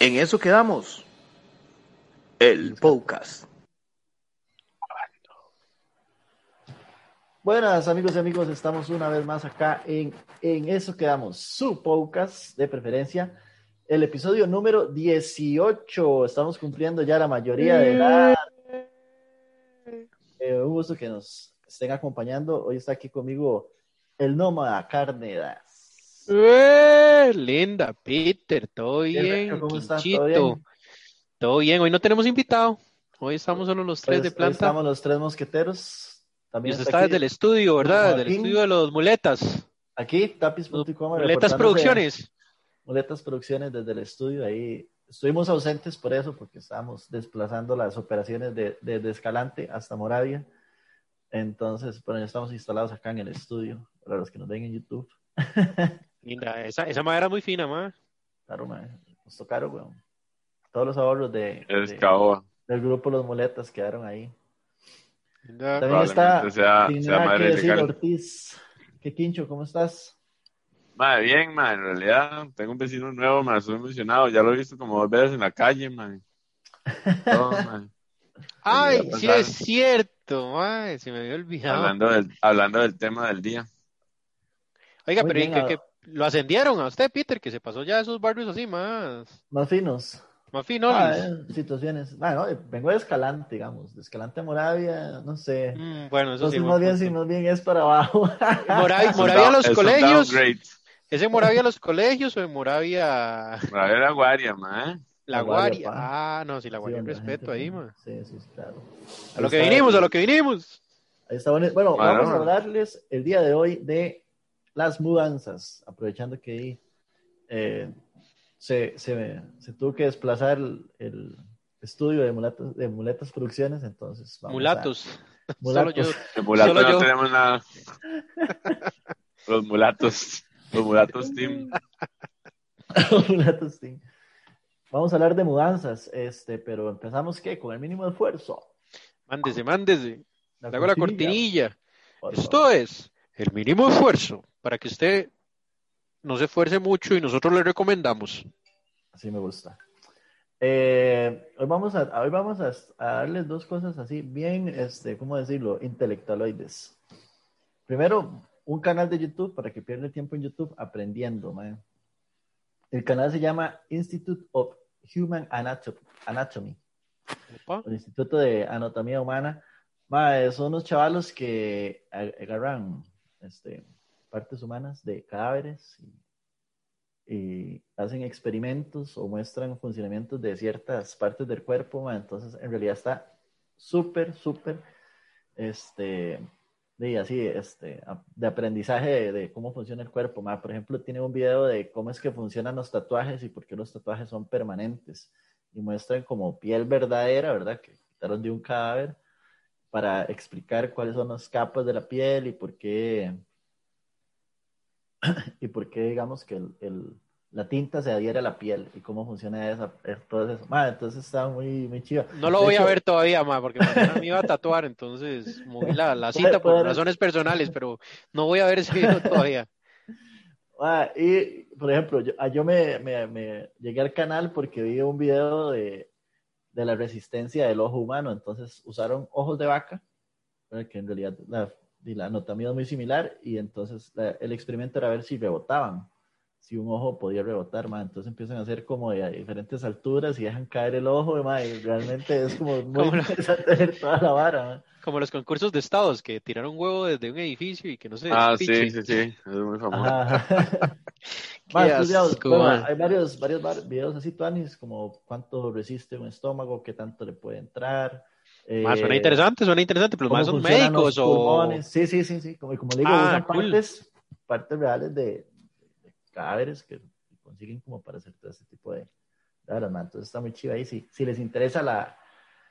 En eso quedamos. El podcast. Buenas amigos y amigos, estamos una vez más acá en En eso quedamos, su podcast de preferencia, el episodio número 18. Estamos cumpliendo ya la mayoría de edad. Eh, un gusto que nos estén acompañando. Hoy está aquí conmigo el nómada Carnedas. ¡Eh! Linda, Peter, todo bien, ¿cómo? ¿Todo bien? Todo bien, hoy no tenemos invitado. Hoy estamos solo los tres Hoy- de hoy planta. Estamos los tres mosqueteros. También está desde el estudio, ¿verdad? Desde el estudio de los muletas. aquí tapis.com. Muletas Producciones. Muletas Producciones desde el estudio. Ahí estuvimos ausentes por eso, porque estábamos desplazando las operaciones de, desde Escalante hasta Moravia. Entonces, bueno, ya estamos instalados acá en el estudio, para los que nos ven en YouTube. Linda, esa, esa madera muy fina, ma. Claro, mae, nos tocaron, weón. Todos los ahorros de, Es de- caoba. del grupo Los Muletas quedaron ahí. Linda. También está Probablemente sea- sin sea nada que madre decir, legal. Ortiz. ¿Qué quincho? ¿Cómo estás? Madre, bien, madre, en realidad tengo un vecino nuevo, madre, estoy emocionado, ya lo he visto como dos veces en la calle, madre. Todo, madre. Ay, sí es cierto, ma. Se me había olvidado. Hablando del, hablando del tema del día. Oiga, Muy pero ¿y bien, que, a- que lo ascendieron a usted, Peter, que se pasó ya esos barrios así más, Más finos. más finolis. Ah, eh, situaciones. Bueno, eh, vengo de Escalante, digamos. De Escalante a Moravia, no sé. Mm, bueno, eso sí. Entonces, buen más bien, si más bien es para abajo. Moravia, Moravia los colegios. ¿Es en Moravia los colegios o en Moravia Moravia era Guaria, madre. la La Guaria, pa. Ah, no, sí, la Sí, Guaria, la respeto gente ahí, man. Sí, sí, sí, claro. A lo que vinimos, a lo que vinimos. Ahí está bueno. Bueno, Bueno. vamos a hablarles el día de hoy de las mudanzas, aprovechando que ahí, eh, se, se, se tuvo que desplazar el, el estudio de Muletas, de Muletas Producciones, entonces vamos a- Mulatos. Mulatos. Solo yo. De mulato Solo no yo. tenemos nada. Los mulatos. Los mulatos team. Mulatos, sí. Vamos a hablar de mudanzas, este, pero empezamos ¿qué? con el mínimo esfuerzo. Mándese, mándese. Le hago la cortinilla. Esto es el mínimo esfuerzo para que usted no se esfuerce mucho y nosotros le recomendamos. Así me gusta. Eh, hoy vamos a, hoy vamos a, a darles dos cosas así, bien, este, ¿cómo decirlo? Intelectualoides. Primero, un canal de YouTube para que pierda tiempo en YouTube aprendiendo, man. El canal se llama Institute of Human Anato- Anatomy, Opa. el Instituto de Anatomía Humana. Ma, son unos chavalos que ag- agarran este, partes humanas de cadáveres y, y hacen experimentos o muestran funcionamientos de ciertas partes del cuerpo. Entonces, en realidad está súper, súper, este, de así, este, de aprendizaje de, de cómo funciona el cuerpo. ma. Por ejemplo, tiene un video de cómo es que funcionan los tatuajes y por qué los tatuajes son permanentes. Y muestran como piel verdadera, ¿verdad? Que quitaron de un cadáver para explicar cuáles son las capas de la piel y por qué, y por qué digamos que el, el- la tinta se adhiere a la piel y cómo funciona esa, todo eso. Ma, entonces está muy, muy chido. No lo De voy a ver todavía, ma, porque mañana me iba a tatuar, entonces moví la, la cita por razones personales, pero no voy a ver ese video todavía. Y, por ejemplo, yo, ah, yo me, me- me llegué al canal porque vi un video de, de la resistencia del ojo humano. Entonces usaron ojos de vaca, que en realidad la, y la anatomía es muy similar, y entonces la- el experimento era ver si rebotaban, si un ojo podía rebotar, ma. entonces empiezan a hacer como de a diferentes alturas y dejan caer el ojo, ma, y realmente es como muy Como interesante ver toda la vara. ma. Como los concursos de estados que tiraron huevo desde un edificio y que no se Ah, sí, despiche. sí, sí. Es muy famoso. Asco, bueno, hay varios, varios var- videos así, Tuanis, como cuánto resiste un estómago, qué tanto le puede entrar. Ma, suena interesante, suena interesante, pero más son médicos los o... Sí, sí, sí, sí. Como, como le digo, Ah, usan cool. partes, partes reales de, de cadáveres que consiguen como para hacer todo este tipo de, ma. Entonces está muy chido ahí. Si, si les interesa la,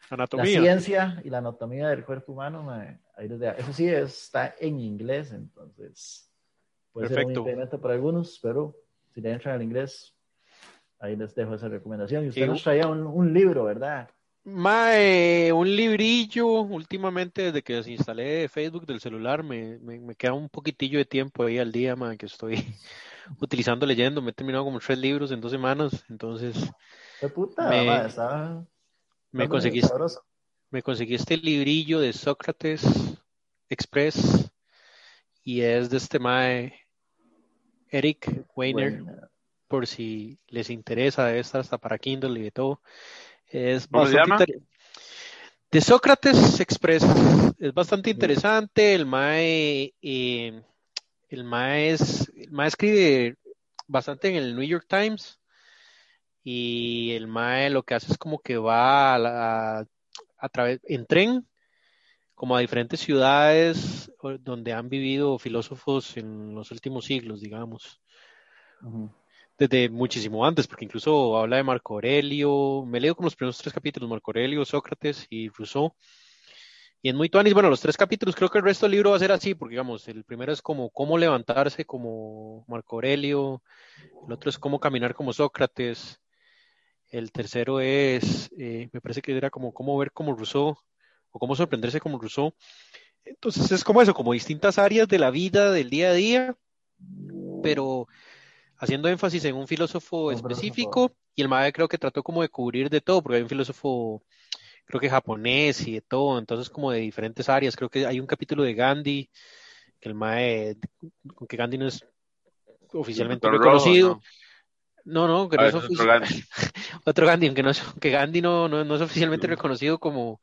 la ciencia y la anatomía del cuerpo humano, ma, ahí les eso sí está en inglés, entonces puede ser Perfecto. un impedimento para algunos, pero si le entran al inglés, ahí les dejo esa recomendación. Y usted Y- nos traía un, un libro, ¿verdad? Mae, un librillo, últimamente desde que desinstalé Facebook del celular, me, me, me queda un poquitillo de tiempo ahí al día, mae, que estoy utilizando leyendo. Me he terminado como tres libros en dos semanas, entonces Qué puta, Me- ma, está, me está conseguí, me conseguí este librillo de Sócrates Express y es de este mae Eric Weiner, Bueno, por si les interesa, debe estar hasta para Kindle y de todo. Es ¿Cómo se bastante llama? inter- De Sócrates Express. Es bastante interesante. El MAE, eh, el MAE, es, el MAE escribe bastante en el New York Times. Y el MAE lo que hace es como que va a, la- a través, en tren, como a diferentes ciudades donde han vivido filósofos en los últimos siglos, digamos. Desde muchísimo antes, porque incluso habla de Marco Aurelio, me leo como los primeros tres capítulos, Marco Aurelio, Sócrates y Rousseau, y en muy tuanis, bueno, los tres capítulos, creo que el resto del libro va a ser así, porque digamos, el primero es como cómo levantarse como Marco Aurelio, el otro es cómo caminar como Sócrates, el tercero es, eh, me parece que era como cómo ver como Rousseau, o cómo sorprenderse como Rousseau, entonces es como eso, como distintas áreas de la vida, del día a día, pero haciendo énfasis en un filósofo Un específico y el MAE creo que trató como de cubrir de todo, porque hay un filósofo creo que japonés y de todo, entonces como de diferentes áreas, creo que hay un capítulo de Gandhi, que el MAE, que Gandhi no es oficialmente Rojo, reconocido, no, no, que no Ah, es otro Gandhi. otro Gandhi, aunque no es, que Gandhi no, no, no es oficialmente reconocido como,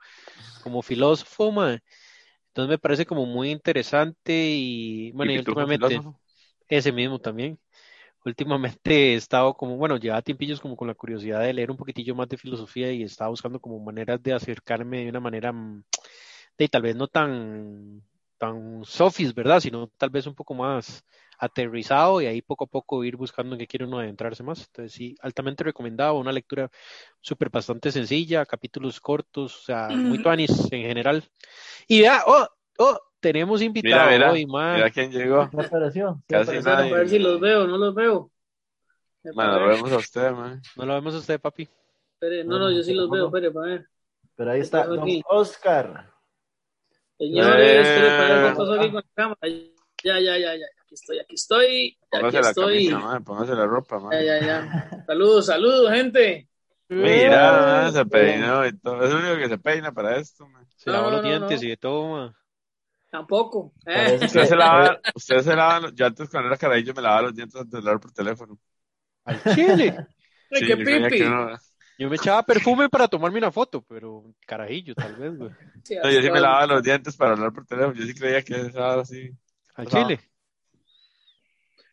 como filósofo, mae. Entonces me parece como muy interesante y bueno, y ¿Y últimamente ese mismo también. Últimamente he estado como, bueno, llevaba tiempillos como con la curiosidad de leer un poquitillo más de filosofía y estaba buscando como maneras de acercarme de una manera mm, de tal vez no tan tan sofis, ¿verdad? Sino tal vez un poco más aterrizado y ahí poco a poco ir buscando en qué quiere uno adentrarse más. Entonces sí, altamente recomendado, una lectura súper bastante sencilla, capítulos cortos, o sea, muy tuanis en general. Y vea, oh, oh, tenemos invitado Mira, mira, hoy, man. mira quién llegó. ¿Qué apareció? ¿Qué Casi apareció? nadie. A ver si los veo, no los veo. Bueno, lo vemos a usted, man. No lo vemos a usted, papi. Espere, no, no, yo sí los veo, espere, para ver. Pero ahí está, don aquí? Oscar. Señores, espere, para ver Eh. qué pasó aquí con la cámara. Ya, ya, ya, ya, aquí estoy, aquí estoy, aquí Póngase la estoy. camisa, man. Póngase la ropa, man. Ya, ya, ya. Saludos, saludos, gente. Mira, man, se peinó y todo. Es el único que se peina para esto, man. Se No, lavó no, los no, dientes no. y de todo, man. Tampoco. Eh. Usted se lava, usted se lava, yo antes cuando era carajillo me lavaba los dientes antes de hablar por teléfono. Al chile. Sí, qué yo pipi. Yo me echaba perfume para tomarme una foto, pero carajillo, tal vez, güey. Sí, no, yo sí me lavaba los dientes para hablar por teléfono. Yo sí creía que era así. Al chile.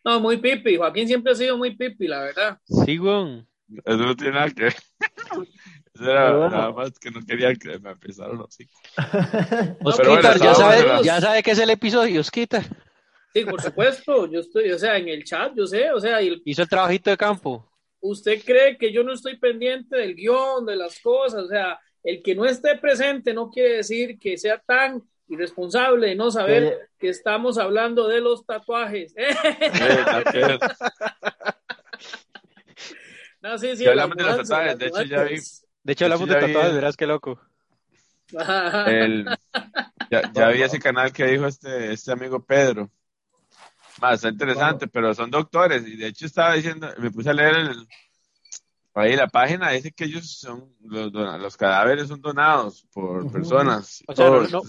No, muy pipi. Joaquín siempre ha sido muy pipi, la verdad. Sí, güey. Eso no tiene nada que ver. Era bueno. nada más que no quería que me empezaran los Osquitar, bueno, ya, sabe, ya sabe que es el episodio, Osquitar. Sí, por supuesto. Yo estoy, o sea, en el chat, yo sé, o sea, y el- Hizo el trabajito de campo. usted cree que yo no estoy pendiente del guion, de las cosas, o sea, el que no esté presente no quiere decir que sea tan irresponsable de no saber Oye. que estamos hablando de los tatuajes. Eh, no, sí, sí, hablamos de los tatuajes, de hecho, ya vi-. De hecho, hablamos de tatuajes, verás qué loco. El, ya, ya vi ese canal que dijo este, este amigo Pedro. Más, está interesante, pero son doctores. Y de hecho estaba diciendo, me puse a leer el, ahí la página, dice que ellos son, los, los cadáveres son donados por personas. O sea, no,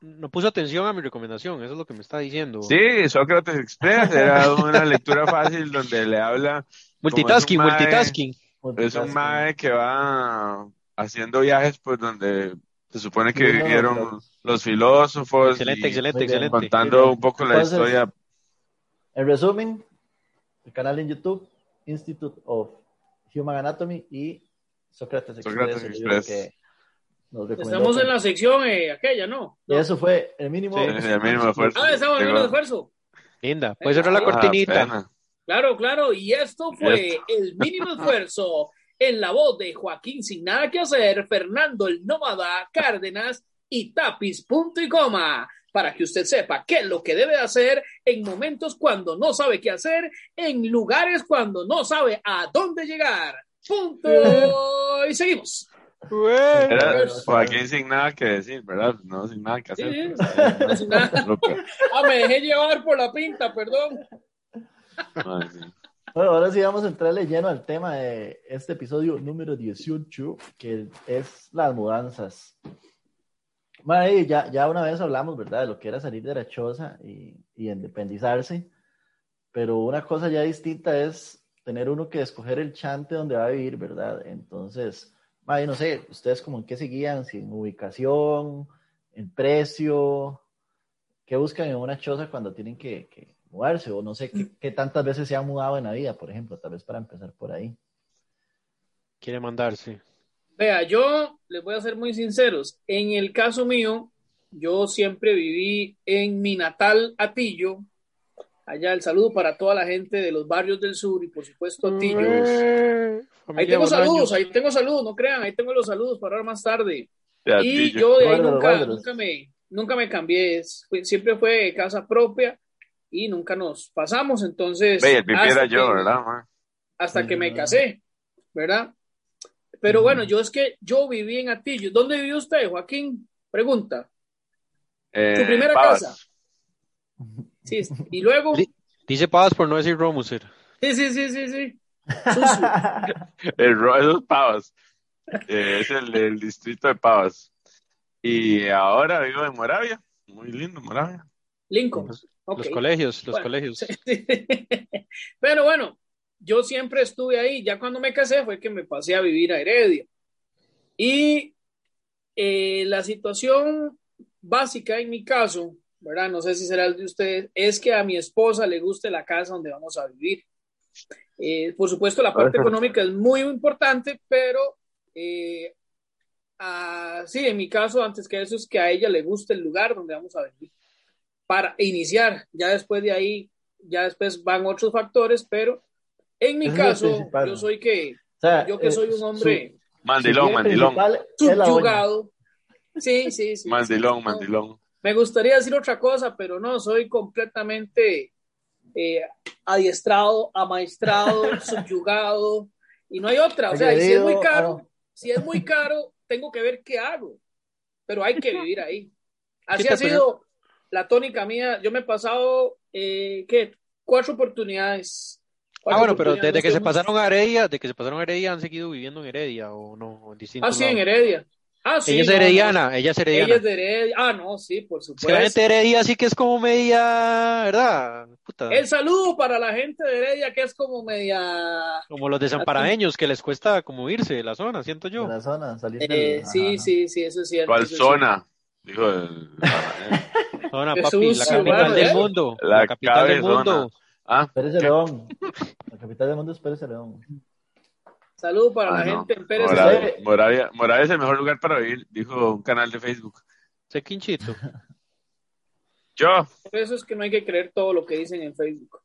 no, puso atención a mi recomendación, eso es lo que me está diciendo. Sí, Sócrates Express era una lectura fácil donde le habla. multitasking, multitasking. Es un mae que va haciendo viajes pues donde se supone que Sí, no, vivieron no. los filósofos Excelente, y excelente, excelente. contando un poco la Entonces, historia. En resumen, el canal en YouTube, Institute of Human Anatomy y Sócrates Express. El Express. que nos recomendó Estamos en la sección eh, aquella, ¿no? Y eso fue el mínimo. Sí, el mínimo esfuerzo. Ah, estamos hablando Llegó. de esfuerzo. Linda, puede cerrar la cortinita. Claro, claro, y esto fue el mínimo esfuerzo en la voz de Joaquín Sin Nada que Hacer, Fernando el Nómada Cárdenas y Tapis Punto y Coma, para que usted sepa qué es lo que debe hacer en momentos cuando no sabe qué hacer, en lugares cuando no sabe a dónde llegar. Punto. Y seguimos. Era Joaquín sin nada que decir, ¿verdad? No, sin nada que hacer. Sí, pues, no, sin nada. Ah, me dejé llevar por la pinta, perdón. Ay. Bueno, ahora sí vamos a entrarle lleno al tema de este episodio número 18, que es las mudanzas. Mae, ya, ya una vez hablamos, ¿verdad? De lo que era salir de la choza y, y independizarse, pero una cosa ya distinta es tener uno que escoger el chante donde va a vivir, ¿verdad? Entonces, mae, no sé, ustedes como en qué se guían, si en ubicación, en precio, ¿qué buscan en una choza cuando tienen que, que mudarse? O no sé qué, qué tantas veces se han mudado en la vida, por ejemplo, tal vez para empezar por ahí. Quiere mandarse. Vea, yo les voy a ser muy sinceros. En el caso mío, yo siempre viví en mi natal Atillo. Allá el saludo para toda la gente de los barrios del sur y por supuesto Atillo. Ahí tengo saludos, ahí tengo saludos, no crean, ahí tengo los saludos para ahora más tarde. De Y yo de ahí nunca, nunca, me, nunca me cambié, siempre fue casa propia y nunca nos pasamos, entonces... Ve, el pipi hasta era yo, que- ¿verdad? man? Hasta que me casé, ¿verdad? Pero bueno, yo es que yo viví en Atillo. ¿Dónde vivió usted, Joaquín? Pregunta. Eh, ¿Tu primera Pavas. casa? Sí, y luego... Di- Dice Paz por no decir Romuser. Sí, sí, sí, sí, sí. El ro- esos Pavas. Eh, es el, el distrito de Pavas. Y ahora vivo en Moravia. Muy lindo, Moravia. Lincoln. Los, colegios, los Bueno, colegios. sí. Pero bueno, yo siempre estuve ahí. Ya cuando me casé fue que me pasé a vivir a Heredia. Y eh, la situación básica en mi caso, ¿verdad? No sé si será el de ustedes, es que a mi esposa le guste la casa donde vamos a vivir. Eh, por supuesto, la parte económica es muy importante, pero eh, ah, sí, en mi caso, antes que eso, es que a ella le guste el lugar donde vamos a vivir para iniciar. Ya después de ahí, ya después van otros factores, pero en mi es caso, yo soy que, O sea, yo que eh, soy un su- hombre su Mandilón, mandilón. subyugado. Sí, sí, sí. Mandilón, sí, no. mandilón. Me gustaría decir otra cosa, pero no, soy completamente eh, adiestrado, amaestrado, subyugado, y no hay otra. O sea, y si es muy caro, ah. si es muy caro, tengo que ver qué hago, pero hay que vivir ahí. Así ha sido la tónica mía. Yo me he pasado, eh, ¿qué? Cuatro oportunidades. Ah, Cuatro bueno, pero desde que se no pasaron a Heredia, de que se pasaron a Heredia, han seguido viviendo en Heredia o no, en distintos Ah, sí, en lados. Heredia. Ah, sí. ella es no, no, herediana, ella es herediana. Ella es de Heredia. Ah, no, sí, por Es que la supuesto. gente de Heredia sí que es como media, ¿verdad? Puta. El saludo para la gente de Heredia, que es como media. Como los desamparadeños que les cuesta como irse de la zona, siento yo. de la zona, salir Eh, del- sí, sí, sí, eso es cierto. ¿Cuál zona? Dijo el. Zona, Qué papi, la capital del mundo. La capital del mundo. Ah, Pérez León. La capital del mundo es Pérez León. Saludo para ah, la no. gente en Pérez. Moravia, León. Moravia, Moravia es el mejor lugar para vivir, dijo un canal de Facebook. Sé quinchito. Yo, Por eso es que no hay que creer todo lo que dicen en Facebook.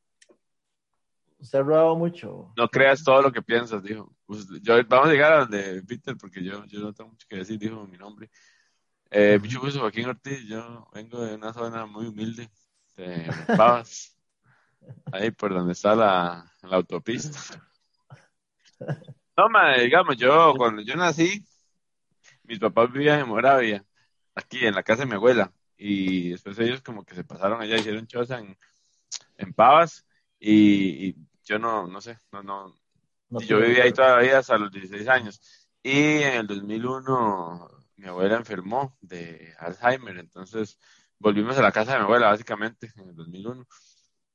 Usted ha robado mucho. no creas todo lo que piensas, dijo. Pues, yo, vamos a llegar a donde Peter, porque yo, yo no tengo mucho que decir, dijo mi nombre. Eh, mucho gusto, Joaquín Ortiz. Yo vengo de una zona muy humilde, de Pavas, ahí por donde está la, la autopista. No, ma, digamos, yo cuando yo nací, mis papás vivían en Moravia, aquí en la casa de mi abuela, y después ellos como que se pasaron allá, hicieron choza en, en Pavas, y, y yo no, no sé, no, no, yo tiene- viví ahí toda la vida hasta los 16 años. Y en el 2001 mi abuela enfermó de Alzheimer, entonces volvimos a la casa de mi abuela básicamente en el 2001.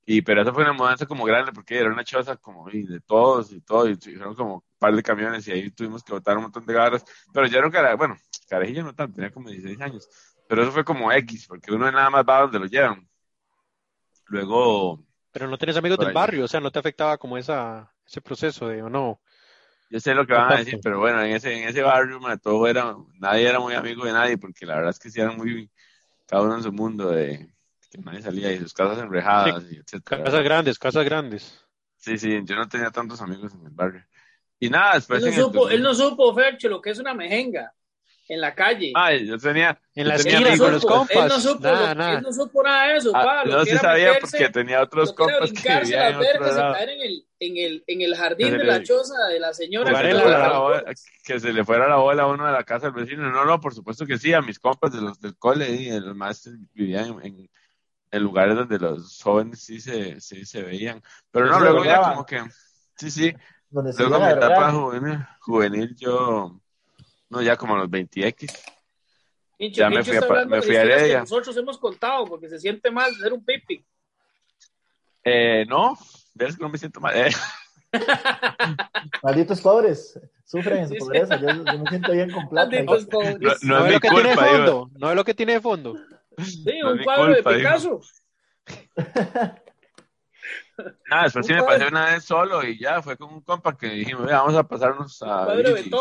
Y pero eso fue una mudanza como grande porque era una choza como y de todos y todo, y fueron como un par de camiones y ahí tuvimos que botar un montón de garras. Pero ya no cara, bueno, carajillo no tanto, tenía como 16 años. Pero eso fue como X, porque uno nada más va donde lo llevan. Luego, Pero no tenés amigos del ahí. barrio, o sea, no te afectaba como esa, ese proceso de, o no. Yo sé lo que van a decir, pero bueno, en ese, en ese barrio, ma, todo era, nadie era muy amigo de nadie, porque la verdad es que sí eran muy, cada uno en su mundo de, que nadie salía y sus casas enrejadas, y etcétera. Casas grandes, casas grandes. Sí, sí, yo no tenía tantos amigos en el barrio. Y nada, después... Él no, el supo, él 2000 no supo, Fercho, lo que es una mejenga en la calle. Ay, yo tenía... En la esquina con los supo, compas. él no supo, Nada, lo- nada. él no supo nada de eso, Ah, pa, lo no se sabía meterse- porque tenía otros compas que vivían en otro lado. caer en el, en el, en el jardín Que de se la le- choza de la señora. Que se, la- la bola, que se le fuera la bola a uno de la casa del vecino. No, no, por supuesto que sí, a mis compas de los del cole y los maestros vivían en, en- en lugares donde los jóvenes sí se, sí se veían. Pero no, se luego ya como que, sí, sí, Donde se luego mi etapa juvenil, juvenil yo, no, ya como a los 20X. Pincho, Ya me fui a me de fui a Heredia. nosotros hemos contado porque se siente mal ser un pipi. Eh, no, ves que no me siento mal. Eh, Malditos pobres, sufren en su Sí, sí. pobreza. Yo, yo me siento bien con plata. Malditos no, pobres. no No es lo que tiene de fondo. No es lo que tiene de fondo. Sí, no un cuadro culpa, de. Picasso. Nada, después sí me pasé una vez solo y ya fue con un compa que dijimos, "Vea, vamos a pasarnos a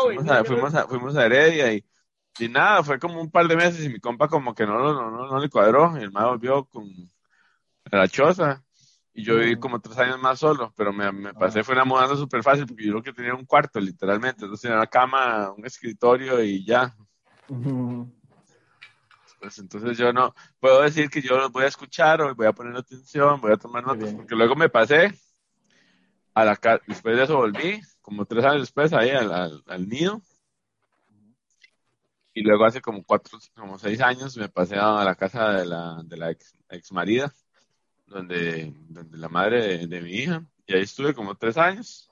fuimos, a, fuimos, a, fuimos a Heredia y, y nada, fue como un par de meses y mi compa como que no, no, no, no le cuadró. Y el mae volvió con la choza y yo viví como tres años más solo, pero me, me pasé, fue una mudanza súper fácil porque yo lo que tenía un cuarto literalmente, entonces tenía una cama, un escritorio y ya. Pues entonces yo no puedo decir que yo los voy a escuchar o voy a poner atención, voy a tomar notas, porque luego me pasé a la casa, después de eso volví, como tres años después, ahí al, al, al nido. Y luego hace como cuatro, como seis años me pasé a la casa de la, de la ex, ex marida, donde, donde la madre de, de mi hija, y ahí estuve como tres años.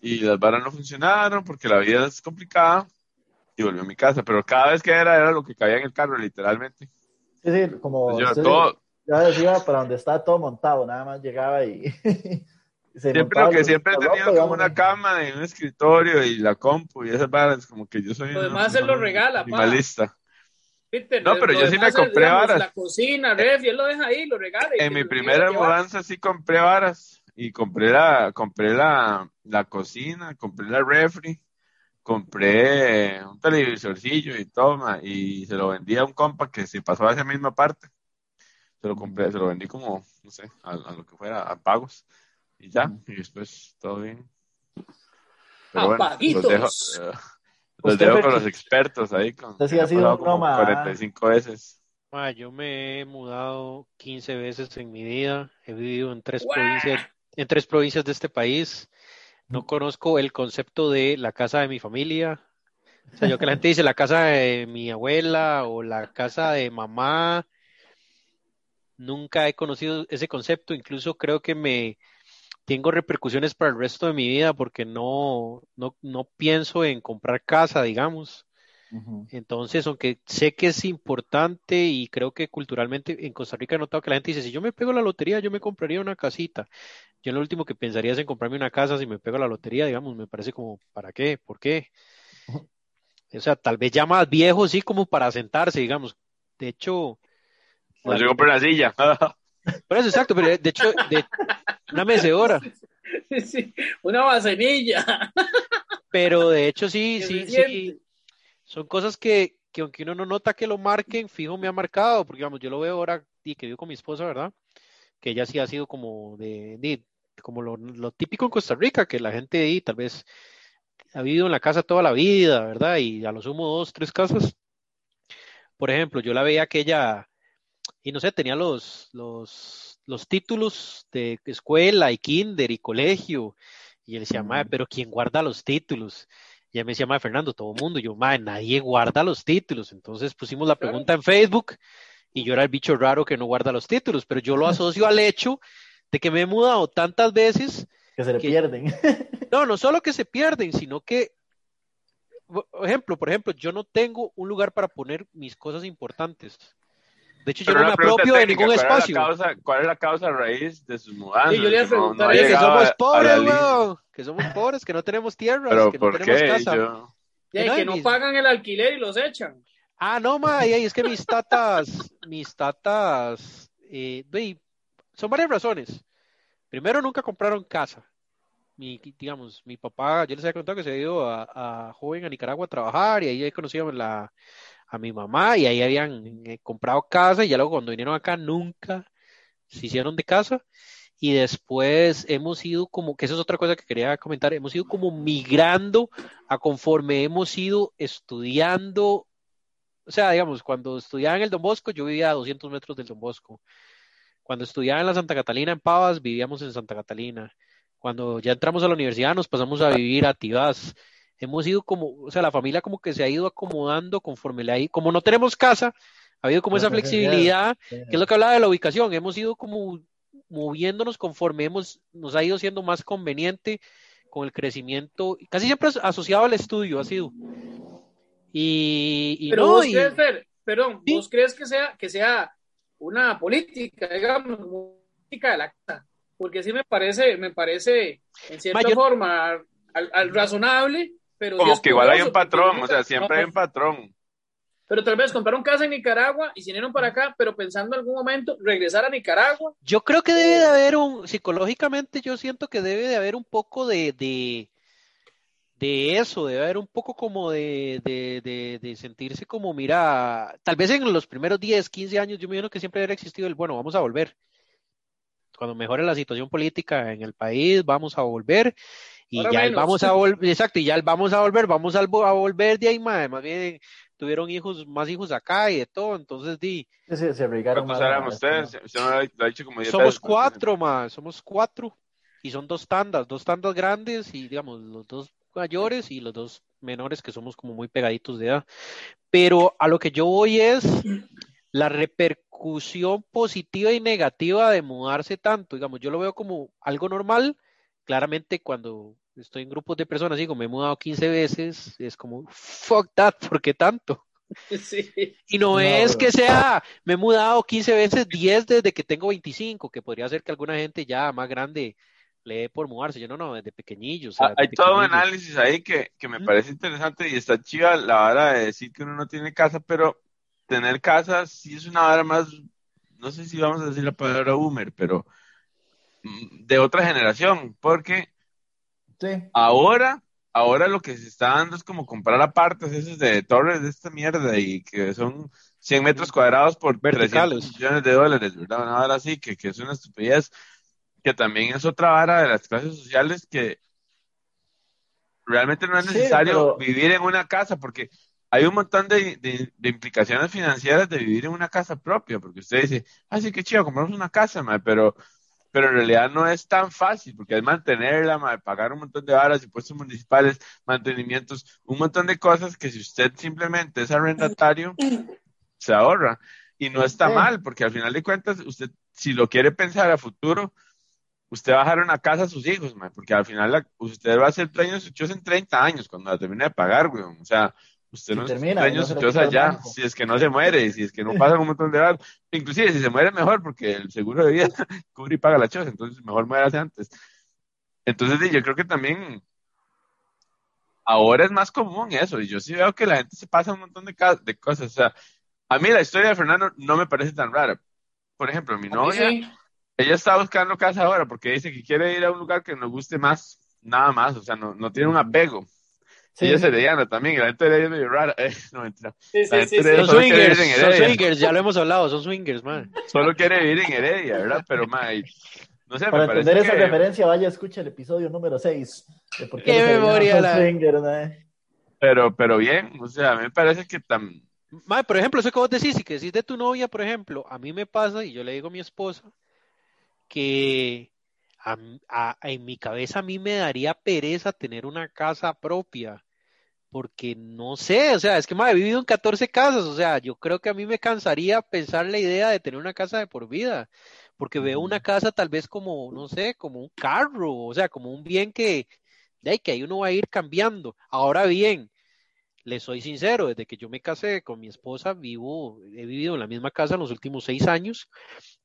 Y las varas no funcionaron porque la vida es complicada y volví a mi casa, pero cada vez que era, era lo que cabía en el carro, literalmente. Sí, sí, como Yo, usted todo, ya decía, para donde está todo montado, nada más llegaba y, y se Siempre lo que siempre he tenido como una cama y un escritorio y la compu y esas varas, como que yo soy Lo demás él lo regala, minimalista. Peter, No, pero yo sí me compré digamos, varas. La cocina, ref, y él lo deja ahí, lo regala. En mi primera mudanza sí compré varas y compré la, compré la, la cocina, compré la refri, compré un televisorcillo y toma y se lo vendí a un compa que se pasó a esa misma parte. Se lo compré, se lo vendí como, no sé, a, a lo que fuera, a pagos y ya, y después todo bien. A los paguitos. dejo, eh, los dejo con los expertos ahí. Con, sí me ha sido nómada, 45 veces. Ma, yo me he mudado 15 veces en mi vida. He vivido en tres provincias, en tres provincias de este país. No conozco el concepto de la casa de mi familia. O sea, yo que la gente dice la casa de mi abuela o la casa de mamá. Nunca he conocido ese concepto. Incluso creo que me tengo repercusiones para el resto de mi vida porque no, no, no pienso en comprar casa, digamos. Entonces, aunque sé que es importante y creo que culturalmente en Costa Rica he notado que la gente dice, si yo me pego la lotería, yo me compraría una casita. Yo lo último que pensaría es en comprarme una casa si me pego la lotería, digamos, me parece como, ¿para qué? ¿Por qué? O sea, tal vez ya más viejo, sí, como para sentarse, digamos. De hecho, Pues la- yo compré una silla. por eso exacto, pero de hecho, de una mecedora. Sí, una vasenilla. Pero de hecho sí, sí, se sí, siente. Son cosas que, que aunque uno no nota que lo marquen, fijo me ha marcado, porque digamos, yo lo veo ahora y que vivo con mi esposa, ¿verdad? Que ella sí ha sido como de, de- como lo, lo típico en Costa Rica, que la gente ahí tal vez ha vivido en la casa toda la vida, ¿verdad? Y a lo sumo dos, tres casas. Por ejemplo, yo la veía que ella, y no sé, tenía los, los, los títulos de escuela y kinder y colegio. Y él decía, madre, pero ¿quién guarda los títulos? Y ella me decía, madre, Fernando, todo el mundo. Yo, madre, nadie guarda los títulos. Entonces pusimos la pregunta en Facebook y yo era el bicho raro que no guarda los títulos, pero yo lo asocio al hecho de que me he mudado tantas veces. que se le que- pierden. No, no solo que se pierden, sino que, por ejemplo, por ejemplo, yo no tengo un lugar para poner mis cosas importantes. De hecho, yo no me apropio de ningún ¿cuál es la espacio. causa- ¿Cuál es la causa raíz de sus mudanzas? Sí, yo le iba a Que no- no ha somos pobres, weón, que somos pobres, que no tenemos tierras, Pero que no ¿por tenemos qué? casa. Yo- No, que no mis- pagan el alquiler y los echan. Ah, no, ma, y es que mis tatas, mis tatas, eh, ve, son varias razones. Primero, nunca compraron casa. Mi, digamos, mi papá, yo les había contado que se había ido a, a joven a Nicaragua a trabajar y ahí conocíamos la, a mi mamá y ahí habían eh, comprado casa y ya luego cuando vinieron acá nunca se hicieron de casa y después hemos ido como, que eso es otra cosa que quería comentar, hemos ido como migrando a conforme hemos ido estudiando, o sea, digamos, cuando estudiaba en el Don Bosco, yo vivía a 200 metros del Don Bosco. Cuando estudiaba en la Santa Catalina en Pavas, vivíamos en Santa Catalina. Cuando ya entramos a la universidad, nos pasamos a vivir a Tibás. Hemos ido como, o sea, la familia como que se ha ido acomodando conforme le ha ido, como no tenemos casa, ha habido como esa flexibilidad, que es lo que hablaba de la ubicación, hemos ido como moviéndonos conforme hemos, nos ha ido siendo más conveniente con el crecimiento, casi siempre asociado al estudio ha sido. Y, Pero vos crees, perdón, ¿vos crees que sea, que sea una política, digamos, política de la casa? Porque sí me parece, me parece, en cierta forma, al, razonable, pero... Como que igual hay un patrón, o sea, siempre hay un patrón pero tal vez compraron casa en Nicaragua y se vinieron para acá, pero pensando en algún momento regresar a Nicaragua. Yo creo que debe de haber un, psicológicamente yo siento que debe de haber un poco de, de, de eso, debe haber un poco como de, de, de, sentirse como, mira, tal vez en los primeros 10, 15 años yo me imagino que siempre hubiera existido el, bueno, vamos a volver. Cuando mejore la situación política en el país, vamos a volver y ya vamos a volver, exacto, y ya vamos a volver, vamos a, volver de ahí, más bien tuvieron hijos, más hijos acá y de todo, entonces di. se ustedes? somos cuatro más, somos cuatro y son dos tandas, dos tandas grandes y digamos los dos mayores y los dos menores que somos como muy pegaditos de edad. Pero a lo que yo voy es la repercusión positiva y negativa de mudarse tanto, digamos, yo lo veo como algo normal, claramente cuando estoy en grupos de personas, digo, me he mudado 15 veces, es como, fuck that, ¿por qué tanto? Y no, es que sea, me he mudado 15 veces, 10 desde que tengo 25, que podría ser que alguna gente ya más grande le dé por mudarse. Yo no, no, desde pequeñillos. Hay todo un análisis ahí que, que me parece interesante y está chida la hora de decir que uno no tiene casa, pero tener casa sí es una hora más, no sé si vamos a decir la palabra boomer, pero mm, de otra generación, porque Ahora, ahora lo que se está dando es como comprar apartes esos de torres de esta mierda y que son 100 metros cuadrados por verticales millones de dólares, ¿verdad? Una hora así, que, que es una estupidez, que también es otra vara de las clases sociales que realmente no es necesario vivir en una casa porque hay un montón de, de, implicaciones financieras de vivir en una casa propia, porque usted dice, ah, sí, qué chido, compramos una casa, pero pero en realidad no es tan fácil, porque es mantenerla, pagar un montón de varas, impuestos municipales, mantenimientos, un montón de cosas que si usted simplemente es arrendatario, se ahorra. Y no está mal, porque al final de cuentas, usted, si lo quiere pensar a futuro, usted va a dejar una casa a sus hijos, porque al final usted va a ser dueño de su en 30 años, cuando la termine de pagar, güey. O sea, Usted no termina, años allá, si es que no se muere, y si es que no pasa un montón de edad, inclusive si se muere mejor, porque el seguro de vida cubre y paga la choza, entonces mejor muérase antes. Entonces yo creo que también ahora es más común eso, y yo sí veo que la gente se pasa un montón de, de cosas, o sea, a mí la historia de Fernando no me parece tan rara. Por ejemplo, mi novia, ella está buscando casa ahora porque dice que quiere ir a un lugar que nos guste más, nada más, o sea, no, no tiene un apego. Sí. Ella es Diana también, la gente de ella es medio rara. Eh, no, mentira. Sí, sí, sí, Son swingers, son swingers, ya lo hemos hablado, son swingers, man. Solo quiere vivir en Heredia, ¿verdad? Pero, man, no sé, Para entender esa referencia, vaya, escucha el episodio número 6. De por qué, qué memoria la... Swingers. Pero, pero bien, o sea, a mí me parece que tan... Man, por ejemplo, eso que vos decís, y que decís de tu novia, por ejemplo, a mí me pasa, y yo le digo a mi esposa, que a, en mi cabeza a mí me daría pereza tener una casa propia, porque no sé, o sea, es que me he vivido en 14 casas, o sea, yo creo que a mí me cansaría pensar la idea de tener una casa de por vida, porque veo una casa tal vez como, no sé, como un carro, o sea, como un bien que, de ahí, que ahí uno va a ir cambiando. Ahora bien, le soy sincero, desde que yo me casé con mi esposa, vivo, he vivido en la misma casa en los últimos seis años,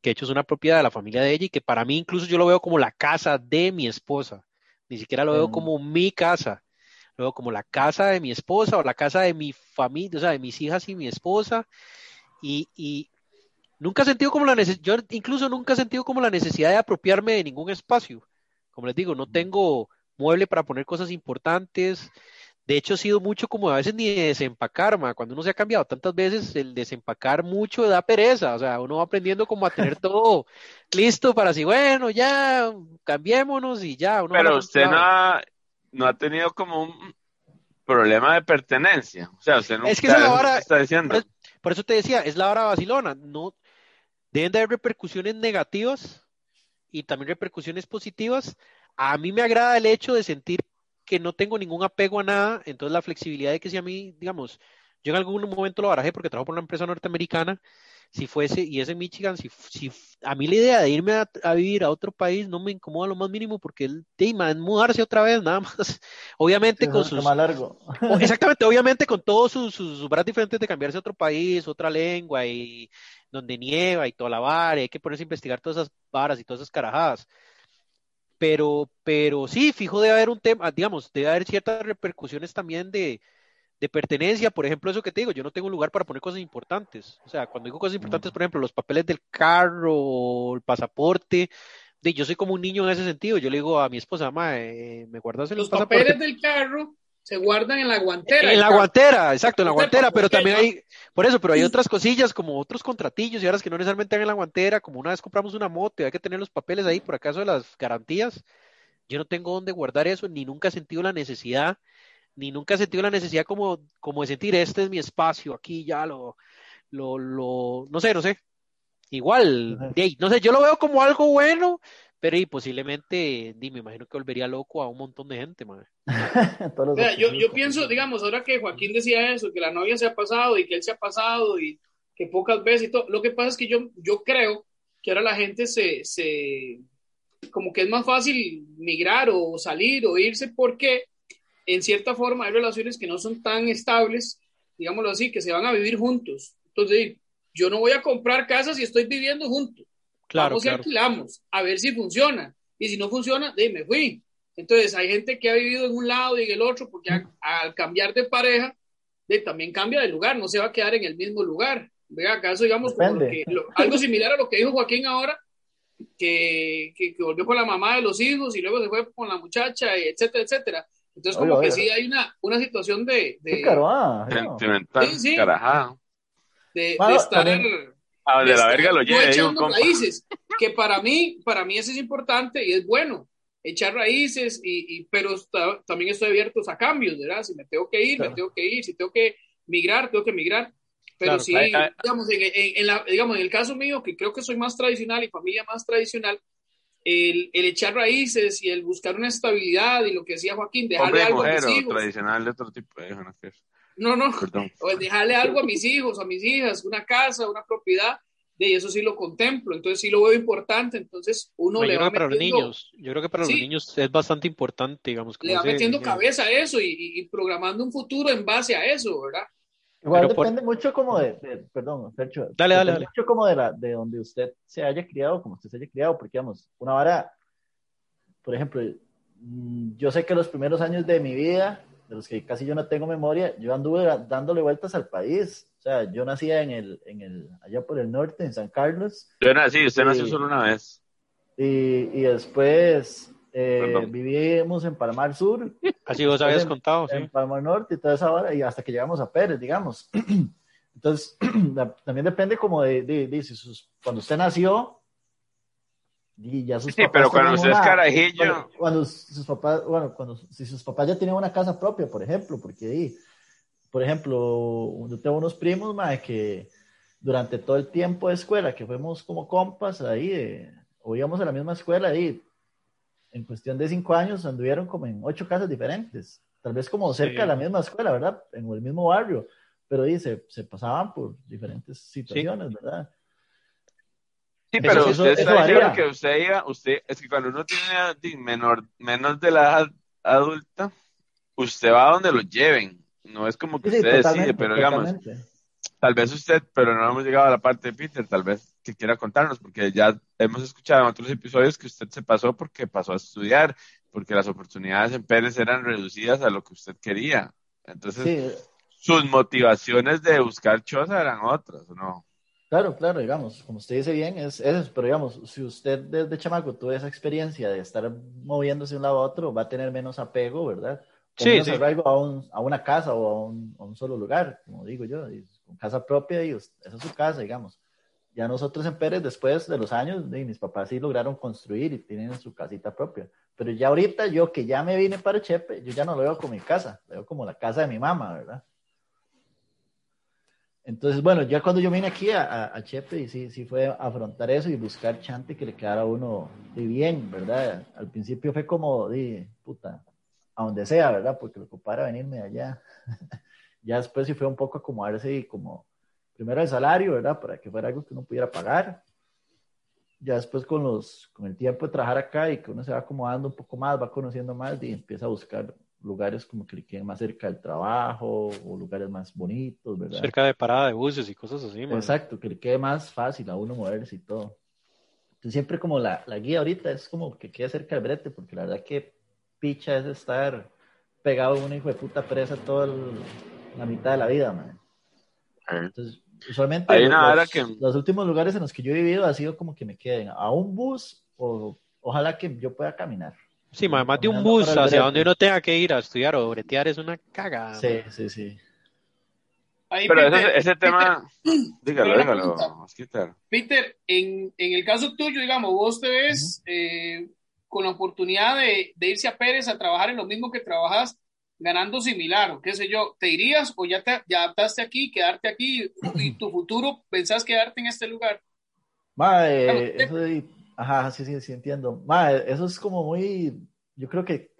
que de hecho es una propiedad de la familia de ella y que para mí incluso yo lo veo como la casa de mi esposa, ni siquiera lo veo como mi casa, veo como la casa de mi esposa o la casa de mi familia, o sea, de mis hijas y mi esposa, y, y nunca he sentido como la necesidad, yo incluso nunca he sentido como la necesidad de apropiarme de ningún espacio, como les digo, no tengo mueble para poner cosas importantes, De hecho, ha sido mucho como a veces ni de desempacar, ma. Cuando uno se ha cambiado tantas veces, el desempacar mucho da pereza. O sea, uno va aprendiendo como a tener todo listo para así, bueno, ya, cambiémonos y ya. Uno va a Pero usted no ha, no ha tenido como un problema de pertenencia. O sea, usted no Es que es la vara- está diciendo. Por eso, por eso te decía, es la hora vacilona. No, deben de haber repercusiones negativas y también repercusiones positivas. A mí me agrada el hecho de sentir que no tengo ningún apego a nada, entonces la flexibilidad de que si a mí, digamos, yo en algún momento lo barajé porque trabajo por una empresa norteamericana, si fuese, y es en Michigan, si, si a mí la idea de irme a, a vivir a otro país no me incomoda lo más mínimo porque el tema es mudarse otra vez, nada más. Obviamente Sí, con sus, tema largo. Exactamente, obviamente con todos sus, sus, sus varas diferentes de cambiarse a otro país, otra lengua y donde nieva y toda la vara, y hay que ponerse a investigar todas esas varas y todas esas carajadas. Pero, pero sí, fijo debe haber un tema, digamos, debe haber ciertas repercusiones también de, de pertenencia, por ejemplo, eso que te digo, yo no tengo un lugar para poner cosas importantes. O sea, cuando digo cosas importantes, por ejemplo, los papeles del carro, el pasaporte, de, yo soy como un niño en ese sentido. Yo le digo a mi esposa, mamá, eh, ¿me guardas el Los pasaporte? papeles del carro se guardan en la guantera. En la carro. guantera, exacto, en la guantera, pero también hay, por eso, pero hay otras cosillas como otros contratillos y ahora que no necesariamente están en la guantera, como una vez compramos una moto y hay que tener los papeles ahí por acaso de las garantías. Yo no tengo dónde guardar eso, ni nunca he sentido la necesidad, ni nunca he sentido la necesidad como, como de sentir este es mi espacio, aquí ya lo, lo, lo, no sé, no sé. Igual, de ahí, no sé, yo lo veo como algo bueno, pero y posiblemente, di, me imagino que volvería loco a un montón de gente, madre. O sea, yo, yo pienso, digamos, ahora que Joaquín decía eso, que la novia se ha pasado y que él se ha pasado y que pocas veces y todo, lo que pasa es que yo, yo creo que ahora la gente se, se, como que es más fácil migrar o salir o irse porque en cierta forma hay relaciones que no son tan estables, digámoslo así, que se van a vivir juntos. Entonces, yo no voy a comprar casas si estoy viviendo juntos. Claro, Vamos y claro. alquilamos, a ver si funciona. Y si no funciona, de, me fui. Entonces, hay gente que ha vivido en un lado y en el otro, porque a- al cambiar de pareja, de, también cambia de lugar, no se va a quedar en el mismo lugar. Vea, acaso, digamos, como lo Depende. que- lo- algo similar a lo que dijo Joaquín ahora, que, que, que volvió con la mamá de los hijos y luego se fue con la muchacha, etcétera, etcétera. Entonces, como Oiga, que sí hay una, una situación de, de, ah. Sentimental, Sí, sí. carajada. de, de Bueno, estar... también- A donde de la verga lo lleve, echando compa. raíces, que para mí, para mí eso es importante y es bueno, echar raíces, y, y- pero ta- también estoy abierto a cambios, ¿verdad? Si me tengo que ir, Claro. me tengo que ir, si tengo que migrar, tengo que migrar. Pero Claro, sí, hay- hay- digamos, en, en- en la- digamos, en el caso mío, que creo que soy más tradicional y familia más tradicional, el, el echar raíces y el buscar una estabilidad y lo que decía Joaquín, dejarle Hombre algo a mis hijos. tradicional de otro tipo. eh, no sé. No, no, Perdón. o el dejarle algo a mis hijos, a mis hijas, una casa, una propiedad, de eso sí lo contemplo, entonces sí lo veo importante, entonces uno le creo va que para los metiendo, niños, yo creo que para los Sí. niños es bastante importante, digamos, como le va metiendo cabeza a eso y, y- y programando un futuro en base a eso, ¿verdad? Igual Pero por- depende mucho como de, de- perdón, Fercho, Dale, dale, depende dale. mucho como de, la, de donde usted se haya criado, como usted se haya criado, porque digamos, una vara, por ejemplo, mm, yo sé que los primeros años de mi vida, de los que casi yo no tengo memoria, yo anduve dándole vueltas al país, o sea, yo nacía en el, en el, allá por el norte, en San Carlos, Yo nací, usted Sí. nació solo una vez. y, y después eh, vivimos en Palmar Sur, Así vos habías en- contado, sí. en Palmar Norte y toda esa hora, y hasta que llegamos a Pérez, digamos. Entonces, la- también depende como de, de- de si sus, cuando usted nació, y ya sus Sí, papás pero cuando usted es una- carajillo, Cuando, cuando sus papás, bueno, cuando si sus papás ya tenían una casa propia, por ejemplo, porque ahí, por ejemplo, yo tengo unos primos, mae, que durante todo el tiempo de escuela, que fuimos como compas ahí, de, o íbamos a la misma escuela ahí, en cuestión de cinco años anduvieron como en ocho casas diferentes, tal vez como cerca Sí. de la misma escuela, ¿verdad? En el mismo barrio, pero ahí se, se pasaban por diferentes situaciones, ¿verdad? Sí, pero eso- usted eso está diciendo que usted iba, usted, es que cuando uno tiene menor, menos de la edad adulta, usted va a donde lo lleven. No es como que Sí, usted decide, pero digamos, tal vez usted, pero no hemos llegado a la parte de Peter, tal vez que quiera contarnos, porque ya hemos escuchado en otros episodios que usted se pasó porque pasó a estudiar, porque las oportunidades en Pérez eran reducidas a lo que usted quería. Entonces, Sí, sus motivaciones de buscar choza eran otras, ¿o ¿no? Claro, claro, digamos, como usted dice bien, es, es eso, pero digamos, si usted desde chamaco tuvo esa experiencia de estar moviéndose de un lado a otro, va a tener menos apego, ¿verdad? Sí, ponernos sí. arraigo a, un- a una casa o a un, a un solo lugar, como digo yo, y con casa propia, y esa es su casa, digamos. Ya nosotros en Pérez, después de los años, mis papás sí lograron construir y tienen su casita propia. Pero ya ahorita, yo que ya me vine para Chepe, yo ya no lo veo como mi casa, lo veo como la casa de mi mamá, ¿verdad? Entonces, bueno, ya cuando yo vine aquí a, Chepe, y sí, sí fue afrontar eso y buscar chante que le quedara a uno de bien, ¿verdad? Al principio fue como, de puta, a donde sea, ¿verdad? Porque lo ocupara venirme allá. ya después sí fue un poco acomodarse y como, primero el salario, ¿verdad? Para que fuera algo que uno pudiera pagar. Ya después con los, con el tiempo de trabajar acá y que uno se va acomodando un poco más, va conociendo más y empieza a buscar lugares como que le queden más cerca del trabajo o lugares más bonitos, ¿verdad? Cerca de parada de buses y cosas así, man. Exacto, que le quede más fácil a uno moverse y todo. Entonces siempre como la, la guía ahorita es como que quede cerca del brete, porque la verdad que picha es estar pegado a una hijo de puta presa toda el- la mitad de la vida, man. Entonces, usualmente Hay una los, que- los últimos lugares en los que yo he vivido ha sido como que me queden a un bus o ojalá que yo pueda caminar. Sí, más de un bus hacia donde uno tenga que ir a estudiar o bretear es una cagada. Sí, man. sí, sí. Ahí, Pero Peter, ese, ese tema, dígalo, dígalo. Mosquita. Peter, en, en el caso tuyo, digamos, vos te ves eh, con la oportunidad de, de irse a Pérez a trabajar en lo mismo que trabajas, ganando similar, o qué sé yo, ¿te irías o ya te ya adaptaste aquí, quedarte aquí y tu futuro pensás quedarte en este lugar? Ma, eh, Claro, eso de- ajá, sí, sí, sí, entiendo. Ma, eso es como muy, yo creo que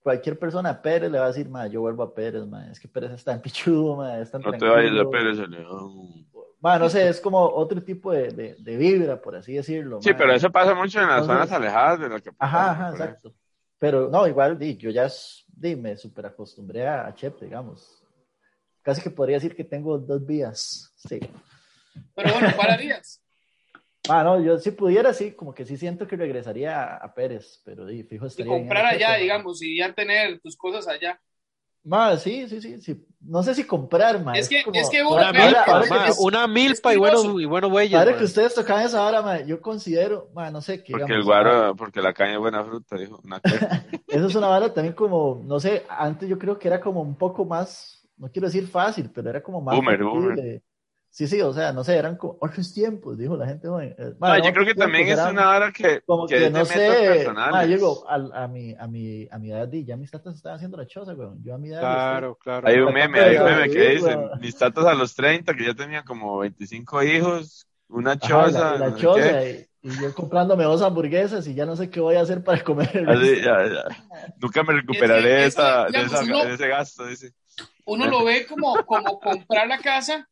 cualquier persona a Pérez le va a decir, ma, yo vuelvo a Pérez, ma, es que Pérez está en pichudo, ma, es tan No te vayas a Pérez, León. Ma, no sé, es como otro tipo de, de, de vibra, por así decirlo. Sí, pero eso pasa mucho en las Entonces- zonas alejadas de la capital. Ajá, ajá, exacto. Pero no, igual, di, yo ya es- me super acostumbré a, Chepe, digamos. Casi que podría decir que tengo dos vías, sí. Pero bueno, ¿cuál harías? Ah, no, yo si pudiera, sí, como que sí siento que regresaría a, a Pérez, pero di, fijo Y estaría en comprar allá, digamos, y ya tener tus cosas allá. Ma, sí, sí, sí, sí. No sé si comprar, ma. Es que- como- es que Una milpa, que- es- una milpa y buenos, y buenos bueyes. Ahora que ustedes tocan esa hora, ma, yo considero, ma, no sé, que Porque digamos, el guaro, porque la caña es buena fruta, dijo. Eso es una vara también como, no sé, antes yo creo que era como un poco más, no quiero decir fácil, pero era como más Boomer, factible. Sí, sí, o sea, no sé, eran como otros tiempos, dijo la gente joven. Eh, ma, Ah, yo creo que también es una hora que, Como que que, no sé, ma, yo digo, a, a, mi, a, mi, a mi edad, ya mis tatas estaban haciendo la choza, weón. Yo a mi edad. Claro, claro. Hay un meme, hay un meme que dice, mis tatas a los 30, que ya tenían como 25 hijos, una Ajá, choza, la, la no sé choza, qué. y, y yo comprándome dos hamburguesas y ya no sé qué voy a hacer para comer. el Así, ya, ya. Nunca me recuperaré esa, digamos, esa- uno- de ese gasto, dice. uno lo ve como, como comprar la casa,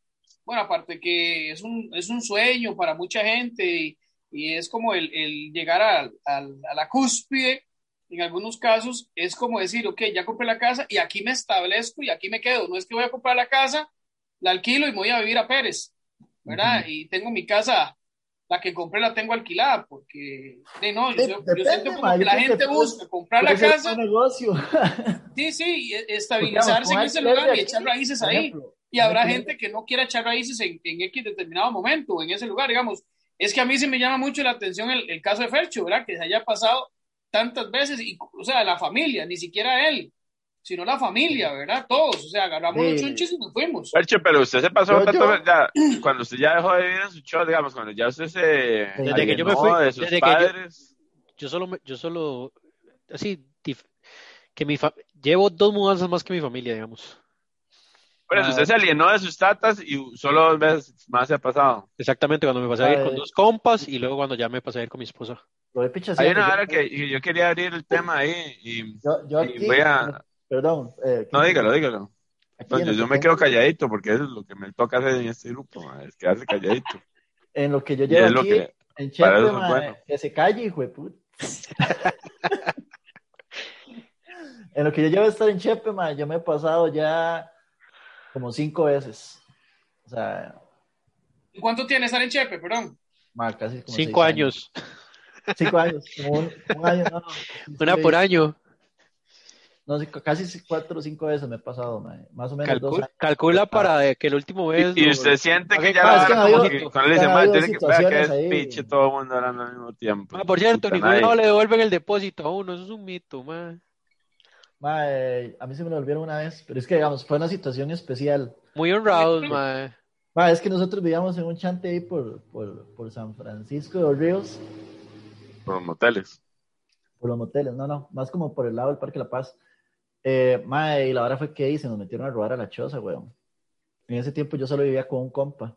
bueno, aparte que es un, es un sueño para mucha gente y, y es como el, el llegar al- al- a la cúspide, en algunos casos es como decir, ok, ya compré la casa y aquí me establezco y aquí me quedo, no es que voy a comprar la casa, la alquilo y me voy a vivir a Pérez, ¿verdad? Y tengo mi casa, la que compré la tengo alquilada, porque, no, yo, yo siento como ma, que la que gente busca comprar la casa, negocio. sí, sí, y estabilizarse en ese lugar y echar raíces ahí. ejemplo, Y habrá gente que no quiera echar raíces en, en X determinado momento o en ese lugar, digamos. Es que a mí sí me llama mucho la atención el, el caso de Fercho, ¿verdad? Que se haya pasado tantas veces, y, o sea, la familia, ni siquiera él, sino la familia, ¿verdad? Todos, o sea, agarramos Sí. los chunches y nos fuimos. Percho, pero usted se pasó Yo- tanto, yo- ya, cuando usted ya dejó de vivir en su show, digamos, cuando ya usted se Desde que yo me fui- de sus desde que yo- padres. Yo solo, me- yo solo, así, que mi fa- llevo dos mudanzas más que mi familia, digamos. Por eso, Ah. usted se alienó de sus tatas y solo dos veces más se ha pasado. Exactamente, cuando me pasé a ir con dos compas y luego cuando ya me pasé a ir con mi esposa. Lo voy Hay pichaseando, una hora que que yo quería abrir el tema ahí y... Yo, yo y aquí, voy a- perdón. eh, No, dígalo, dígalo. aquí No, yo, me quedo calladito porque eso es lo que me toca hacer en este grupo, ma, es quedarse calladito. En lo que yo llevo aquí, que- en Chepe, bueno. que se calle, hijo de puta. en lo que yo llevo de estar en Chepe, ma, yo me he pasado ya como cinco veces. O sea, ¿Y ¿Cuánto tiene estar en Chepe, perdón? ma, casi como Cinco años, Cinco años, como un, un año, no. una por año. No, casi cuatro o cinco veces me he pasado, más o menos dos Calcula, años. calcula para que el último vez. Y lo- usted siente que pague ya que vara ha como que cuando le dicen, ha "Ma, habido tiene que que situaciones es ahí". pinche todo el mundo hablando al mismo tiempo. Ah, por cierto, lado le devuelven el depósito a uno, eso es un mito, man. Mae, a mí se me lo volvieron una vez, pero es que, digamos, fue una situación especial. Muy honrados, mae. Mae, es que nosotros vivíamos en un chante ahí por, por, por San Francisco de los Ríos, Por los moteles. por los moteles, no, no, más como por el lado del Parque La Paz. Eh, mae, y la hora fue que ahí se nos metieron a robar a la choza, weón. En ese tiempo yo solo vivía con un compa.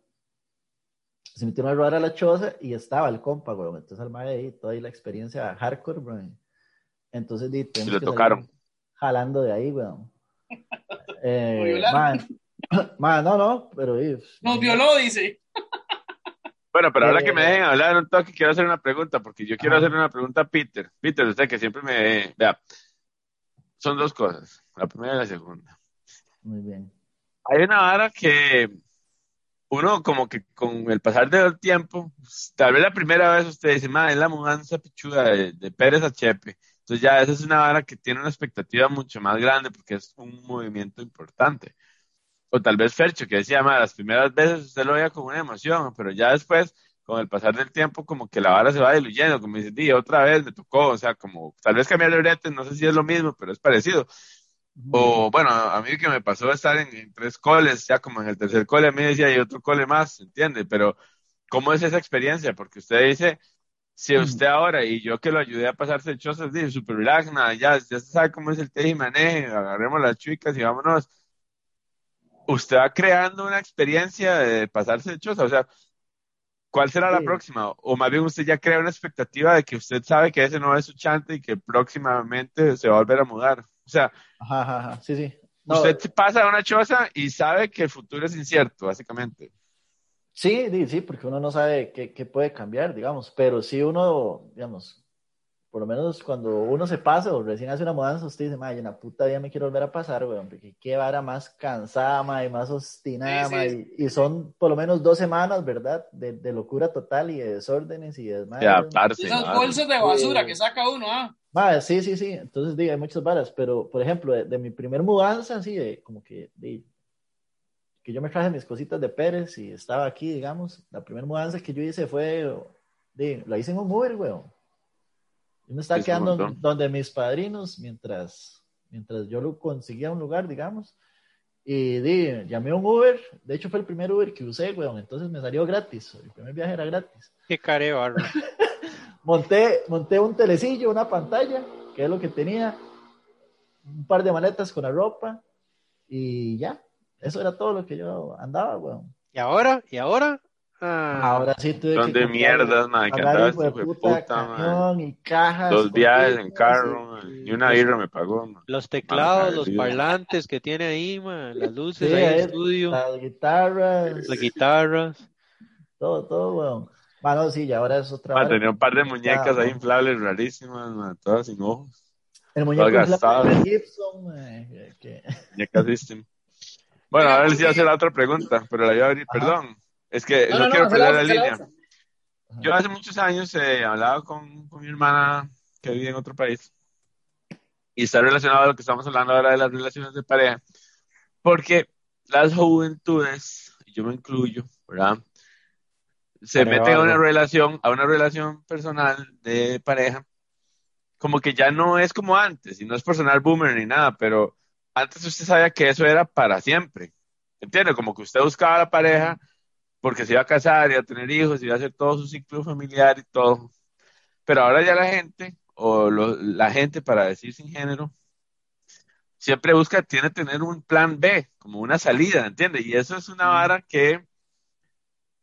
Se metieron a robar a la choza y estaba el compa, weón. Entonces al mae ahí, toda ahí la experiencia hardcore, weón. Entonces, di, le que tocaron. salir jalando de ahí, weón. Eh, mae, no, no, pero... di, Nos violó, dice. Bueno, pero ahora Eh, que me dejen hablar un toque, quiero hacer una pregunta, porque yo quiero Ajá. hacer una pregunta a Peter. Peter, usted que siempre me... Vea, son dos cosas, la primera y la segunda. Muy bien. Hay una vara que uno como que con el pasar del tiempo, pues, tal vez la primera vez usted dice, madre, es la mudanza pichuda de, de Pérez a Chepe. Entonces ya esa es una vara que tiene una expectativa mucho más grande porque es un movimiento importante. O tal vez Fercho, que decía, madre, las primeras veces usted lo veía con una emoción, pero ya después, con el pasar del tiempo, como que la vara se va diluyendo, como dice, "Di, otra vez me tocó, o sea, como tal vez cambiar de brete, no sé si es lo mismo, pero es parecido. O bueno, a mí que me pasó estar en, en tres coles, ya como en el tercer cole, a mí decía, hay otro cole más, ¿entiende? Pero, ¿cómo es esa experiencia? Porque usted dice, si usted ahora y yo que lo ayudé a pasarse chozas, dice, super relax, nada, ya, ya se sabe cómo es el teje y maneje, agarremos las chicas y vámonos. Usted va creando una experiencia de pasarse de choza, o sea, ¿cuál será la próxima? O más bien usted ya crea una expectativa de que usted sabe que ese no es su chante y que próximamente se va a volver a mudar. O sea, Ajá, ajá, sí, sí. No, Usted pasa a una choza y sabe que el futuro es incierto, básicamente. Sí, di- sí, porque uno no sabe qué, qué puede cambiar, digamos, pero si uno, digamos, por lo menos cuando uno se pasa o recién hace una mudanza, usted dice, madre, en la puta vida me quiero volver a pasar, weón, porque qué vara más cansada, madre, más obstinada, Sí, sí, madre, y, y son por lo menos dos semanas, ¿verdad? De, de locura total y de desórdenes y de desmadre, adaptarse. Esas claro. bolsas de basura Sí. que saca uno, ¿ah? Madre, sí, sí, sí, entonces diga, hay muchas varas, pero por ejemplo, de, de mi primer mudanza, así, de como que, de, que yo me traje mis cositas de Pérez y estaba aquí, digamos, la primera mudanza que yo hice fue, de, la hice en un Uber, weón. Yo me estaba es quedando donde mis padrinos mientras, mientras yo lo conseguía un lugar, digamos, y di, llamé a un Uber, de hecho fue el primer Uber que usé, weón, entonces me salió gratis, el primer viaje era gratis. Qué care barro. monté, monté un telecillo, una pantalla, que es lo que tenía, un par de maletas con la ropa. Y ya. Eso era todo lo que yo andaba, weón. ¿Y ahora? ¿Y ahora? Ah, Ahora sí tuve Son que de mierdas, madre, que pagar andaba hijo de este de puta, camión y cajas. Dos viajes en carro, y- y una birra me pagó. man. los teclados, los Agradecido. parlantes que tiene ahí, man, las Sí, luces ahí en el ahí, estudio, las guitarras, las guitarras. todo, todo, weón. Bueno, sí, y ahora es otra Man, tenía un par de muñecas ahí inflables rarísimas, man, todas sin ojos. El muñeco inflable de. Gibson, eh, que- Muñecas System. Bueno, a porque- hacer la otra pregunta, pero la iba a abrir, Ajá. perdón. Es que No, no, no, no, quiero hace la perder la hace la línea. otra. Yo hace muchos años eh, hablaba con, con mi hermana que vive en otro país y está relacionado a lo que estamos hablando ahora de las relaciones de pareja, porque las juventudes, y yo me incluyo, ¿verdad? Se Pareja meten a una relación, a una relación personal de pareja, como que ya no es como antes, y no es personal boomer ni nada, pero antes usted sabía que eso era para siempre, ¿entiende? Como que usted buscaba a la pareja porque se iba a casar, iba a tener hijos, iba a hacer todo su ciclo familiar y todo. Pero ahora ya la gente, o lo- la gente para decir sin género, siempre busca, tiene que tener un plan B, como una salida, ¿entiendes? Y eso es una vara que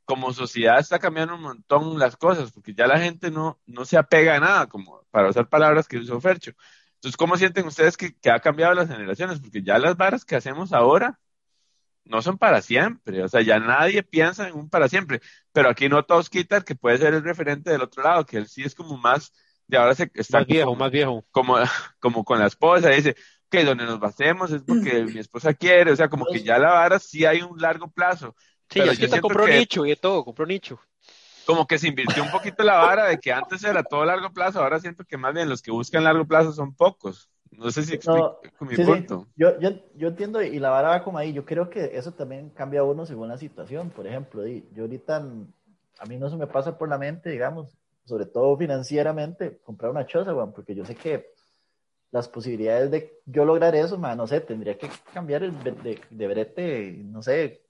como sociedad está cambiando un montón las cosas, porque ya la gente no, no se apega a nada, como para usar palabras que usó Fercho. Entonces, ¿cómo sienten ustedes que, que ha cambiado las generaciones? Porque ya las varas que hacemos ahora no son para siempre, o sea, ya nadie piensa en un para siempre, pero aquí no todos quitan que puede ser el referente del otro lado, que él sí es como más, de ahora se está Más viejo, como, más viejo. como, como con la esposa, dice, que donde nos basemos es porque mi esposa quiere, o sea, como que ya la vara sí hay un largo plazo, Sí, Pero es que siento compró que- nicho y de todo, compró nicho. Como que se invirtió un poquito la vara de que antes era todo largo plazo, ahora siento que más bien los que buscan largo plazo son pocos. No sé si explico mi sí, sí. punto. Yo, yo, yo entiendo y la vara va como ahí. Yo creo que eso también cambia a uno según la situación. Por ejemplo, yo ahorita, a mí no se me pasa por la mente, digamos, sobre todo financieramente, comprar una choza, weón, porque yo sé que las posibilidades de yo lograr eso, ma, no sé, tendría que cambiar el de, de brete, no sé,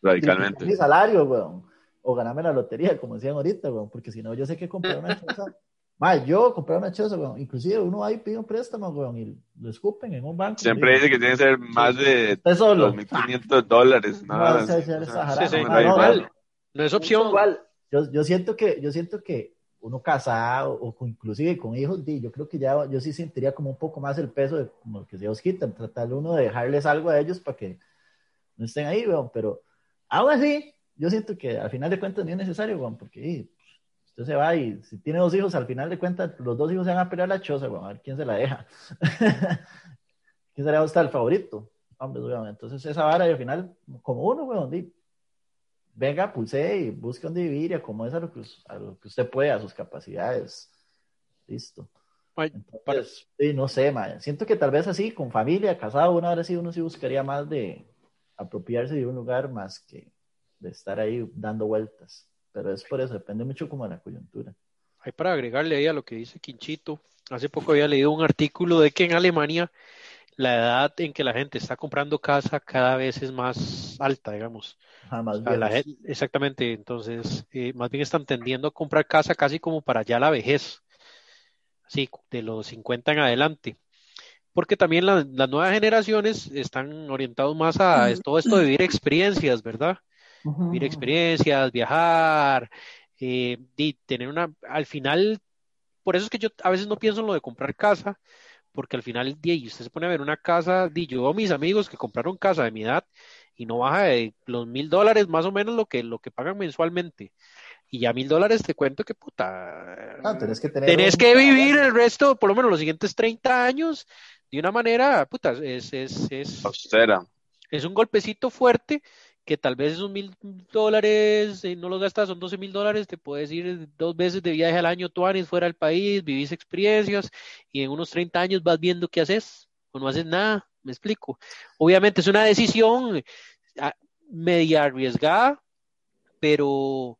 Radicalmente. mi salario, weón, o ganarme la lotería, como decían ahorita, weón, porque si no, yo sé que comprar una choza, ma, yo comprar una choza, weón, inclusive uno ahí pide un préstamo, weón, y lo escupen en un banco. Siempre dice que tiene que ser más de Usted solo. 2.500 dólares. No, nada sí, no, igual. No es opción. Igual, yo, yo siento que, yo siento que uno casado o con- inclusive con hijos, di, yo creo que ya yo sí sentiría como un poco más el peso de como que Dios quita, tratar uno de dejarles algo a ellos para que no estén ahí, weón, pero aún así, yo siento que al final de cuentas ni es necesario, weón, porque di, usted se va y si tiene dos hijos, al final de cuentas los dos hijos se van a pelear la choza, weón, a ver quién se la deja. ¿Quién se le va a gustar el favorito? Hombre, weón, entonces esa vara y al final, como uno, weón, di, venga, pulse y busque donde vivir y acomode a lo que, a lo que usted puede, a sus capacidades. Listo. Entonces, para- sí, no sé, ma, siento que tal vez así, con familia, casado, una hora sí, uno sí buscaría más de apropiarse de un lugar más que de estar ahí dando vueltas. Pero es por eso, depende mucho como de la coyuntura. Hay para agregarle ahí a lo que dice Quinchito. Hace poco había leído un artículo de que en Alemania la edad en que la gente está comprando casa cada vez es más alta, digamos. Ajá, más O sea, la exactamente, entonces eh, más bien están tendiendo a comprar casa casi como para ya la vejez, así de los 50 en adelante. Porque también la- las nuevas generaciones están orientados más a todo esto de vivir experiencias, ¿verdad? Vivir experiencias, viajar, eh, y tener una, al final, por eso es que yo a veces no pienso en lo de comprar casa, porque al final, y usted se pone a ver una casa, di, yo a mis amigos que compraron casa de mi edad y no baja de los mil dólares más o menos lo que, lo que pagan mensualmente. Y ya mil dólares te cuento que puta, Ah, tenés que tener tenés un- que vivir el resto, por lo menos los siguientes 30 años, de una manera, puta, es, es, es, Austera. es un golpecito fuerte que tal vez esos mil dólares eh, no los gastas, son 12 mil dólares, te puedes ir dos veces de viaje al año, tú años fuera del país, vivís experiencias y en unos 30 años vas viendo qué haces o no haces nada, me explico. Obviamente es una decisión ah, media arriesgada, pero,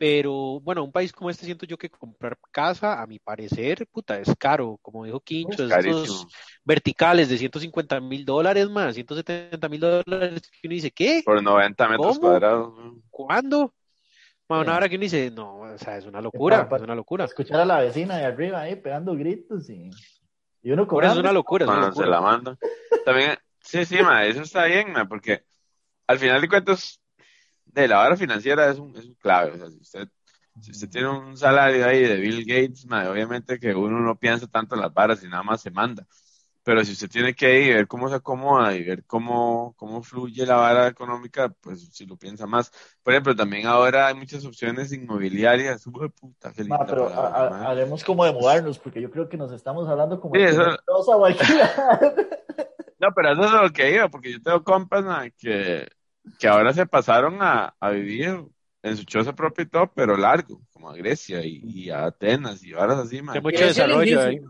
pero bueno, un país como este siento yo que comprar casa, a mi parecer, puta, es caro, como dijo Quincho, Es estos carísimo. verticales de 150 mil dólares más, 170 mil dólares, que uno dice, ¿qué? Por 90 metros ¿Cómo? cuadrados. ¿Cuándo? Bueno, Sí. ahora que uno dice, no, o sea, es una locura, para- es una locura. Escuchar a la vecina de arriba ahí pegando gritos y, y uno eso es cobrando. una locura, es una Cuando se locura. la mandan. También, sí, sí, ma, eso está bien, ma, porque al final de cuentas, de la vara financiera es un, es un clave. O sea, si usted, si usted tiene un salario ahí de Bill Gates, ma, obviamente que uno no piensa tanto en las varas y nada más se manda. Pero si usted tiene que ir y ver cómo se acomoda y ver cómo, cómo fluye la vara económica, pues si lo piensa más. Por ejemplo, también ahora hay muchas opciones inmobiliarias. Uy, puta, qué Ma, linda pero palabra, ha- ha- ma. haremos como de mudarnos, porque yo creo que nos estamos hablando como Sí, de eso-. No, pero eso es a lo que iba, porque yo tengo compas ma, que, que ahora se pasaron a, a vivir en su choza propia y todo, pero largo, como a Grecia y, y a Atenas y varas así, ma. Hay mucho desarrollo ahí,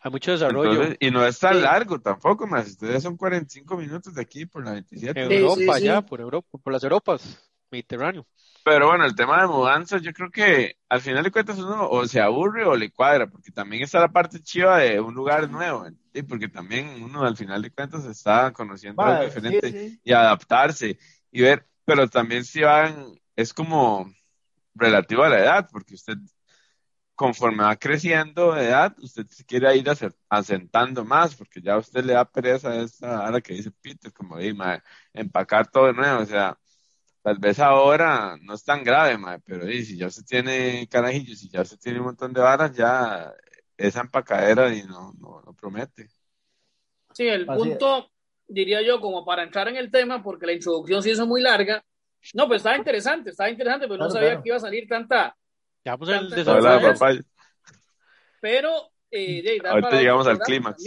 hay mucho desarrollo. Entonces, y no es tan Sí. largo tampoco, más. Ustedes son 45 minutos de aquí por la 27. En Sí, Europa, sí, sí. allá, por Europa, por las Europas, Mediterráneo. Pero bueno, el tema de mudanza, yo creo que al final de cuentas uno o se aburre o le cuadra, porque también está la parte chiva de un lugar nuevo, ¿sí? porque también uno al final de cuentas está conociendo Ma, algo diferente sí, sí. y adaptarse y ver, pero también si van, es como relativo a la edad, porque usted conforme va creciendo de edad, usted se quiere ir asentando más, porque ya a usted le da pereza a esta, a la que dice Peter, como de, ma, empacar todo de nuevo, o sea, tal vez ahora no es tan grave, ma, pero di, si ya usted tiene carajillos, si ya usted tiene un montón de varas, ya esa empacadera y no, no, no promete. Sí, el Así punto, diría yo, como para entrar en el tema, porque la introducción se hizo muy larga. No, pues estaba interesante, estaba interesante, pero no Claro, sabía claro. que iba a salir tanta. Ya en el desarrollo. Hola, ¿sabes? papá. Pero, eh, de- Ahorita llegamos al clímax.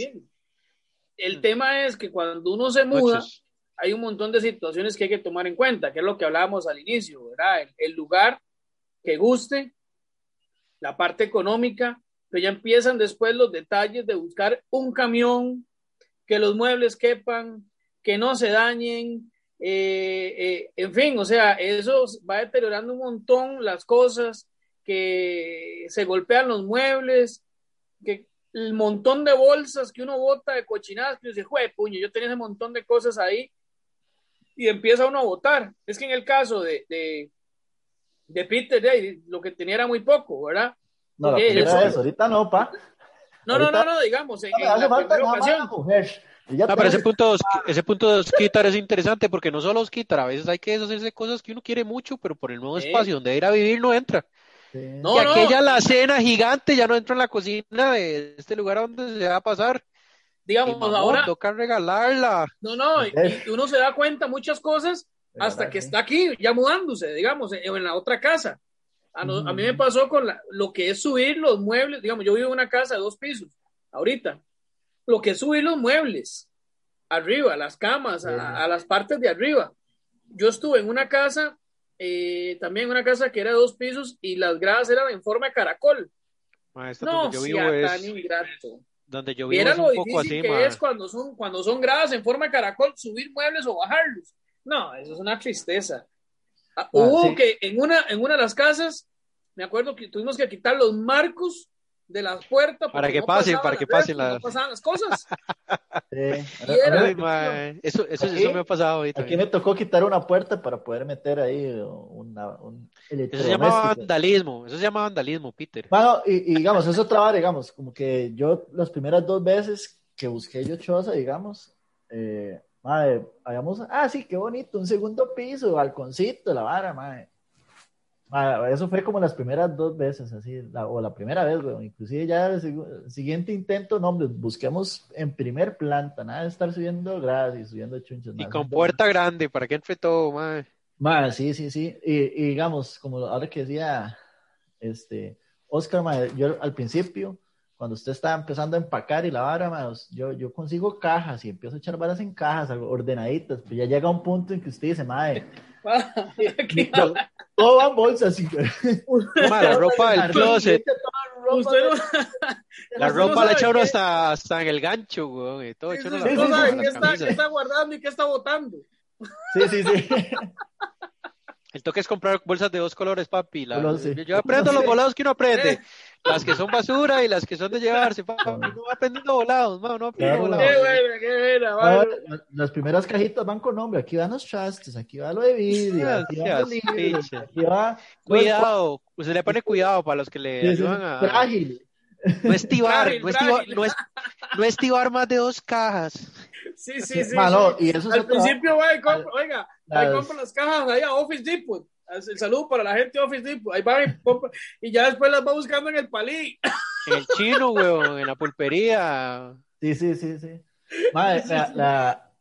El tema es que cuando uno se muda, Noches. hay un montón de situaciones que hay que tomar en cuenta, que es lo que hablábamos al inicio, ¿verdad? El, el lugar que guste, la parte económica, pero ya empiezan después los detalles de buscar un camión, que los muebles quepan, que no se dañen, eh, eh, en fin, o sea, eso va deteriorando un montón las cosas, que se golpean los muebles, que el montón de bolsas que uno bota de cochinadas, que uno dice, jue, puño, yo tenía ese montón de cosas ahí, y empieza uno a votar. Es que en el caso de, de, de Peter, de, lo que tenía era muy poco, ¿verdad? No, eso- ahorita no, pa. No, no, Ahorita- no, no, digamos, en, No la falta ocasión. la No, pero ese punto, de Osqui- ese punto de Osquitar es interesante porque no solo Osquitar, a veces hay que deshacerse cosas que uno quiere mucho, pero por el nuevo Sí. espacio donde ir a vivir no entra. Sí. No, y aquella alacena gigante ya no entra en la cocina de este lugar donde se va a pasar. Y Digamos, mamón, ahora, toca regalarla. no, no, y, uno se da cuenta muchas cosas hasta que está aquí, ya mudándose, digamos, en, en la otra casa. A, no- a mí me Ujú. pasó con la- lo que es subir los muebles, digamos, yo vivo en una casa de dos pisos, ahorita. Lo que es subir los muebles, arriba, las camas, a, a las partes de arriba. Yo estuve en una casa, eh, también una casa que era de dos pisos y las gradas eran en forma de caracol. Ma, esta No, donde yo vivo sea tan es, ingrato. donde yo vivo Viera es lo un poco difícil así, que ma. es cuando son, cuando son gradas en forma de caracol, subir muebles o bajarlos. No, eso es una tristeza. Ah, hubo sí. que en una, en una de las casas, me acuerdo que tuvimos que quitar los marcos de las puertas Para que no pasen, para que las pasen refri, no las- pasaban las cosas. Sí. Y era- A Ay, mí- ma, Eso, eso, Aquí- eso me ha pasado ahorita. Aquí me tocó quitar una puerta para poder meter ahí una, un Eso se llama vandalismo. Eso se llama vandalismo, Peter. Bueno, y, y digamos, eso trabaja, digamos, como que yo las primeras dos veces que busqué yo choza, digamos, eh, madre, habíamos, ah, sí, qué bonito, un segundo piso, balconcito, la vara, madre. Madre, eso fue como las primeras dos veces, así, la- o la primera vez, weón. Inclusive ya el, siguiente intento, no, hombre, busquemos en primer planta, nada de estar subiendo gradas y subiendo chunchos. Y con puerta grande para que entre todo, ma. Ma, sí, sí, sí. Y, y digamos, como ahora que decía este Oscar, ma, yo al principio, cuando usted está empezando a empacar y la vara, ma, yo, yo consigo cajas y empiezo a echar varas en cajas, ordenaditas, pero ya llega un punto en que usted dice, madre, todo va en bolsas. y- la ropa del closet. Usted no, La no ropa la echa uno hasta, hasta en el gancho, weón. Y todo Sí, sí, sí, la no sí, sabe sí, qué está guardando y qué está botando. Sí, sí, sí. El toque es comprar bolsas de dos colores, papi. La- sí. yo, aprendo los Sí. volados que uno aprende. Eh. Las que son basura y las que son de llevarse, papi. No va aprendiendo volados, ma, no aprende Claro. Qué volados. buena, qué buena, la- las primeras cajitas van con nombre, aquí van los trastes, aquí va lo de vidrio, aquí va... Cuidado, usted le pone cuidado para los que le ayudan a Frágil. no estibar, Frágil, no estibar, frágil. no, es- no estibar más de dos cajas. Sí, sí, sí. Mano, sí. y eso es Al principio va y compra, oiga, va y Las- compra las cajas ahí a Office Depot. El saludo para la gente de Office Depot. Ahí va y compra, y ya después las va buscando en el palí. En el chino, weón, en la pulpería. Sí, sí, sí, sí. Madre, la, la-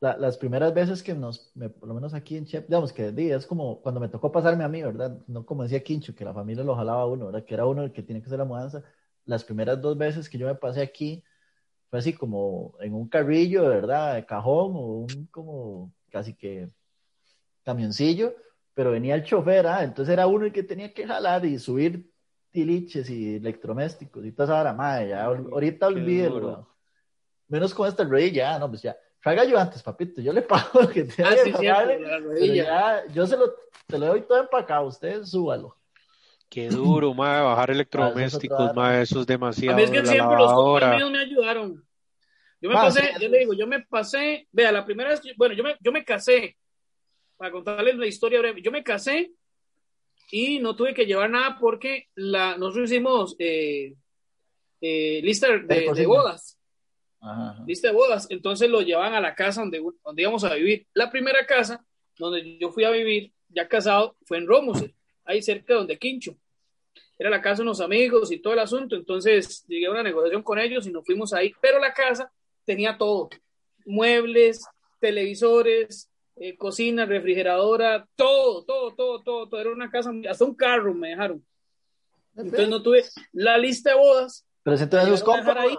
la- las primeras veces que nos, me- por lo menos aquí en Chep, digamos que di, es como cuando me tocó pasarme a mí, ¿verdad? No como decía Quincho, que la familia lo jalaba a uno, ¿verdad? Que era uno el que tiene que hacer la mudanza. Las primeras dos veces que yo me pasé aquí, fue así como en un carrillo, ¿verdad? De cajón o un como casi que camioncillo, pero venía el chofer, ¿ah? Entonces era uno el que tenía que jalar y subir tiliches y electrodomésticos y toda esa vara, madre, ya ahorita olvídelo. Menos con esta rodilla, ya, no, pues ya. Traiga ayudantes, papito, yo le pago lo que tenga Ah, sí, ya, yo se lo, te lo doy todo empacado, usted súbalo. Qué duro, ma, bajar electrodomésticos, Ah, eso es es A demasiado. mí es que la siempre los lavadora. compas míos me ayudaron. Yo me pasé, yo le digo, yo me pasé, vea, la primera vez, que- bueno, yo me, yo me casé, para contarles la historia breve, yo me casé y no tuve que llevar nada porque la, nosotros hicimos eh, eh, lista de, bodas, Ajá, ajá. lista de bodas, entonces lo llevaban a la casa donde, donde íbamos a vivir. La primera casa donde yo fui a vivir, ya casado, fue en Romusel, ahí cerca de donde Quincho. Era la casa de unos amigos y todo el asunto, entonces llegué a una negociación con ellos y nos fuimos ahí, pero la casa tenía todo, muebles, televisores, eh, cocina, refrigeradora, todo, todo, todo, todo, todo, era una casa, hasta un carro me dejaron. Entonces no tuve la lista de bodas. Pero compas, ahí.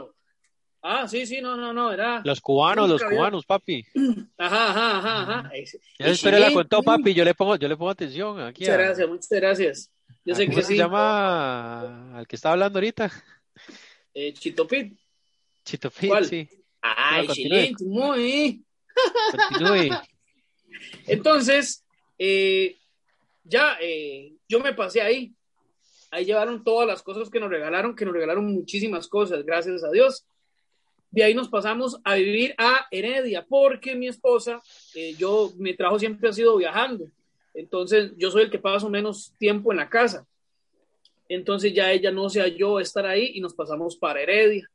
Ah, sí, sí, no, no, no, era. Los cubanos, los había- cubanos, papi. Ajá, ajá, ajá, ajá. Esa historia la contó papi, yo le pongo, yo le pongo atención aquí. Muchas a- gracias, muchas gracias. Yo a- sé ¿Cómo que se sí. llama al que está hablando ahorita? Eh, Chito Pit. Chito Fit, ¿Cuál? sí. Ay. Chilín, muy. Continúe. Entonces, eh, ya eh, yo me pasé ahí. Ahí llevaron todas las cosas que nos regalaron, que nos regalaron muchísimas cosas, gracias a Dios. De ahí nos pasamos a vivir a Heredia, porque mi esposa, eh, yo, mi trabajo siempre ha sido viajando. Entonces, yo soy el que paso menos tiempo en la casa. Entonces, ya ella no se halló estar ahí y nos pasamos para Heredia.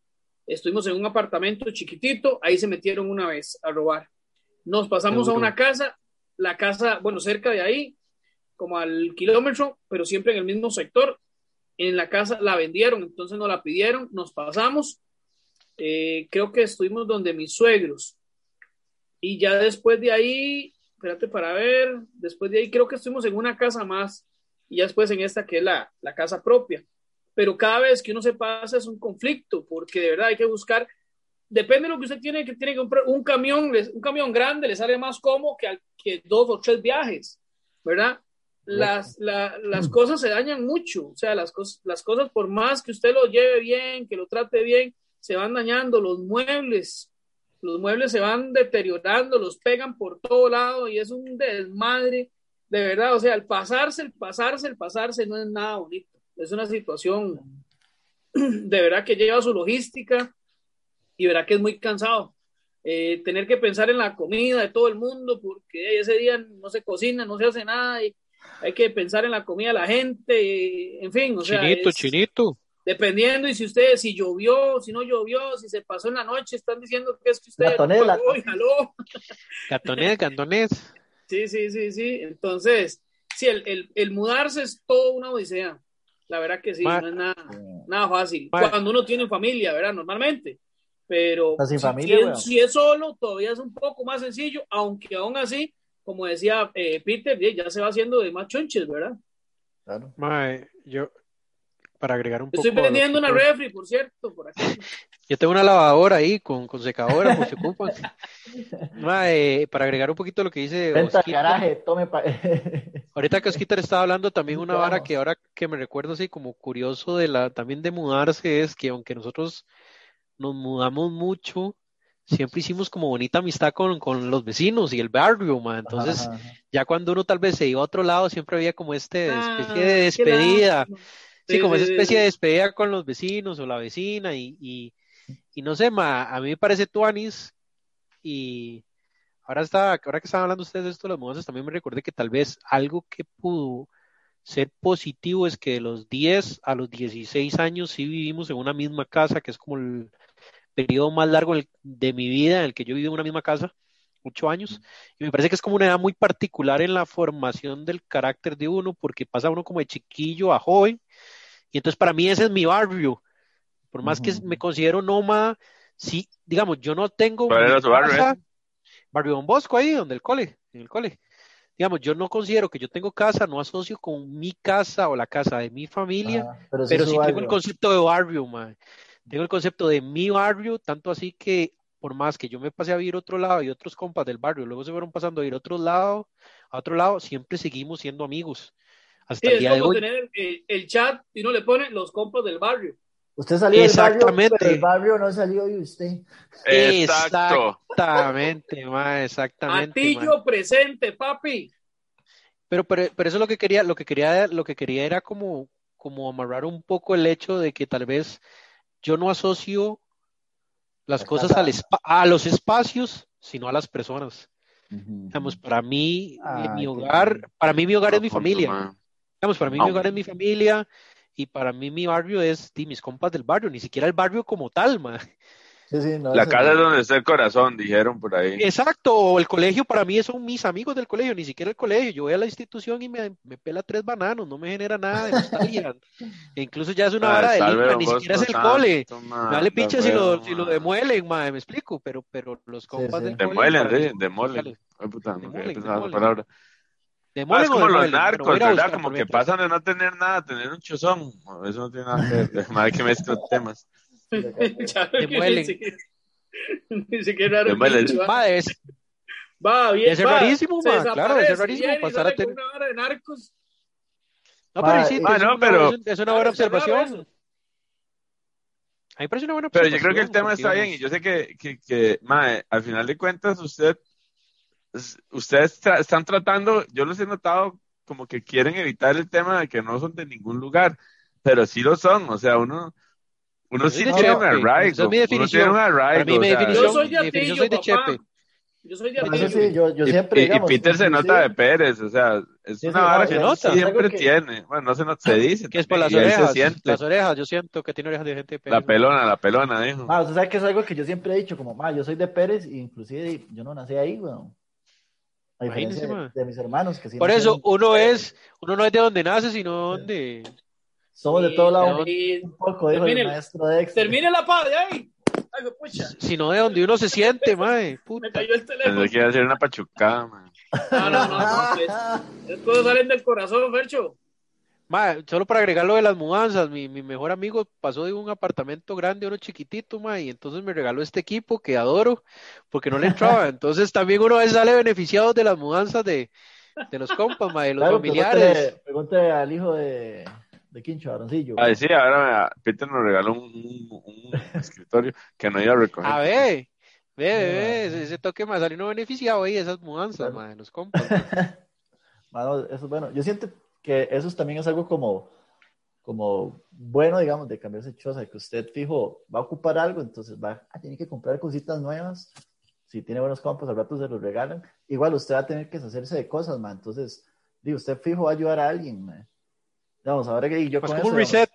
Estuvimos en un apartamento chiquitito, ahí se metieron una vez a robar. Nos pasamos a una casa, la casa, bueno, cerca de ahí, como al kilómetro, pero siempre en el mismo sector. En la casa la vendieron, entonces nos la pidieron, nos pasamos. Eh, creo que estuvimos donde mis suegros. Y ya después de ahí, espérate para ver, después de ahí creo que estuvimos en una casa más y ya después en esta que es la, la casa propia. Pero cada vez que uno se pasa es un conflicto, porque de verdad hay que buscar, depende de lo que usted tiene, que tiene que comprar un camión, un camión grande le sale más cómodo que, que dos o tres viajes, ¿verdad? Las, la, las cosas se dañan mucho, o sea, las, cosas las cosas por más que usted lo lleve bien, que lo trate bien, se van dañando, los muebles, los muebles se van deteriorando, los pegan por todo lado y es un desmadre, de verdad, o sea, el pasarse, el pasarse, el pasarse no es nada bonito, es una situación de verdad que lleva su logística y verá que es muy cansado. Eh, tener que pensar en la comida de todo el mundo porque ese día no se cocina, no se hace nada y hay que pensar en la comida de la gente, en fin, o sea, Chinito, es- chinito. dependiendo y si usted, si llovió, si no llovió, si se pasó en la noche, están diciendo que es que usted Gatonela. no pagó y jaló. Cantonés, cantonés. Sí, sí, sí, sí. Entonces, sí, el, el, el mudarse es todo una odisea. La verdad que sí, Ma- no es nada, nada fácil. Ma- Cuando uno tiene familia, ¿verdad? Normalmente. Pero si, familia, si es- weón. si es solo, todavía es un poco más sencillo, aunque aún así, como decía eh, Peter, ya ya se va haciendo de más chonches, ¿verdad? Claro. Yo, para agregar un poco. Estoy a lo vendiendo una refri, por cierto, por aquí. Yo tengo una lavadora ahí con, con secadora, por si ocupan. Mae, para agregar un poquito lo que dice Venta garaje, tome pa... Ahorita que Osquitar estaba hablando también una vara que ahora que me recuerdo así como curioso de la también de mudarse es que aunque nosotros nos mudamos mucho, siempre hicimos como bonita amistad con, con los vecinos y el barrio, ma. Entonces, Ajá, ajá. ya cuando uno tal vez se iba a otro lado, siempre había como este especie Ah, de qué despedida. Sí, como sí, esa especie de despedida con los vecinos o la vecina y, y, y no sé, ma, a mí me parece tuanis y ahora está, ahora que estaban hablando ustedes de esto de las mudanzas, también me recordé que tal vez algo que pudo ser positivo es que de los 10 a los 16 años sí vivimos en una misma casa, que es como el periodo más largo de mi vida en el que yo viví en una misma casa, ocho años, y me parece que es como una edad muy particular en la formación del carácter de uno, porque pasa uno como de chiquillo a joven, y entonces para mí ese es mi barrio, por más que me considero nómada, sí, digamos, yo no tengo ¿Cuál mi era tu barrio casa, ese? barrio Don Bosco ahí, donde el cole, en el cole. Digamos, yo no considero que yo tengo casa, no asocio con mi casa o la casa de mi familia, Ajá, pero sí, pero sí tengo el concepto de barrio, man. Tengo el concepto de mi barrio, tanto así que por más que yo me pasé a vivir a otro lado y otros compas del barrio luego se fueron pasando a ir a otro lado, a otro lado, siempre seguimos siendo amigos. Hasta Sí, el es día de hoy. tener el, el chat y uno le pone los compas del barrio. Usted salió del barrio, Exactamente. pero el barrio no salió de usted. Exacto. Exactamente, ma, exactamente. ma. Atillo presente, papi. Pero, pero, pero eso es lo que quería, lo que quería, lo que quería era como, como amarrar un poco el hecho de que tal vez yo no asocio las La cosas al espa- a los espacios, sino a las personas. Digamos, para mí, eh, Ay, mi hogar, para mí mi hogar es mi familia. Digamos, para mí Ah. mi hogar es mi familia y para mí mi barrio es di, mis compas del barrio, ni siquiera el barrio como tal, ma. Sí, sí, no, La casa es donde está el corazón, dijeron por ahí. Exacto, o el colegio para mí son mis amigos del colegio, ni siquiera el colegio. Yo voy a la institución y me, me pela tres bananos, no me genera nada de nostalgia. E incluso ya es una Ah, vara de don ni siquiera es el cole. Man, vale la pinche si lo, si lo demuelen, ma, me explico, pero, pero los compas sí. del Demuelen, sí, demuelen. Ay, puta, no Demuelen, pensar esa demuelen. Ah, ¿Demuelen es como los demuelen? Narcos, ¿verdad? Como que pasan de no tener nada a tener un chozón. Eso no tiene nada que ver. Madre que mezcla temas. Demuelen. Es raro. el Demuelen. bicho, va. Es, bien. Va, rarísimo, ma, claro, desaparece, rarísimo pasar a tener- una vara de narcos. no, Ma, pero sí, eh, Ah, es, no, una, pero- es, un- es una buena observación. A mí me parece una buena Pero observación. yo creo que el tema está bien y yo sé que, que, que al final de cuentas usted, ustedes tra- están tratando, yo los he notado como que quieren evitar el tema de que no son de ningún lugar, pero sí lo son, o sea, uno, uno sí de tiene un. Esa arraigo, es mi uno tiene definición. un arraigo, mí, mi o sea, definición, Yo soy de Atillo, soy de. Chepe. Yo soy de Atillo. sí, yo, siempre, y- Peter se nota de Pérez, o sea, es Sí, una sí, vara no, que nota. siempre que- tiene, bueno, no se nota, se dice, Que es por las orejas. Las orejas, yo siento que tiene orejas de gente de Pérez, la pelona, la pelona, dijo. Ah, usted sabe que es algo que yo siempre he dicho, como, ma, yo soy de Pérez, e inclusive yo no nací ahí, weón. A diferencia Imagínese, de, mis hermanos, que sí Por eso uno es, uno no es de donde nace, sino donde. Somos de todo lado un poco, dijo el Termine- maestro Dexter. Termine la paz de ahí. Ay, me pucha. Sino de donde uno se siente, mae. Me Puta. cayó el teléfono. Pensé que hacer una pachucada, man. No, no, no, no. es- Las cosas salen del corazón, Fercho. Solo para agregar lo de las mudanzas, mi, mi mejor amigo pasó de un apartamento grande a uno chiquitito, mae, y entonces me regaló este equipo que adoro, porque no le entraba. Entonces también uno a veces sale beneficiado de las mudanzas de, de los compas, mae, de los Claro, familiares. Pregúntele al hijo de, de Quincho, Aroncillo. Ay, sí, ahora me- Peter nos regaló un, un- un escritorio que no iba a recoger. A ver, ve, ve, ve, ese, ese toque más salió uno beneficiado ahí, esas mudanzas, Claro. mae, de los compas. mae. Mano, eso es bueno. Yo siento que eso también es algo como, como bueno, digamos, de cambiarse de choza, que usted fijo va a ocupar algo, entonces va a tener que comprar cositas nuevas. Si tiene buenos compas, al rato se los regalan. Igual usted va a tener que deshacerse de cosas, man. Entonces, digo, usted fijo va a ayudar a alguien, man. Vamos, ahora que yo Pues con como un eso, reset.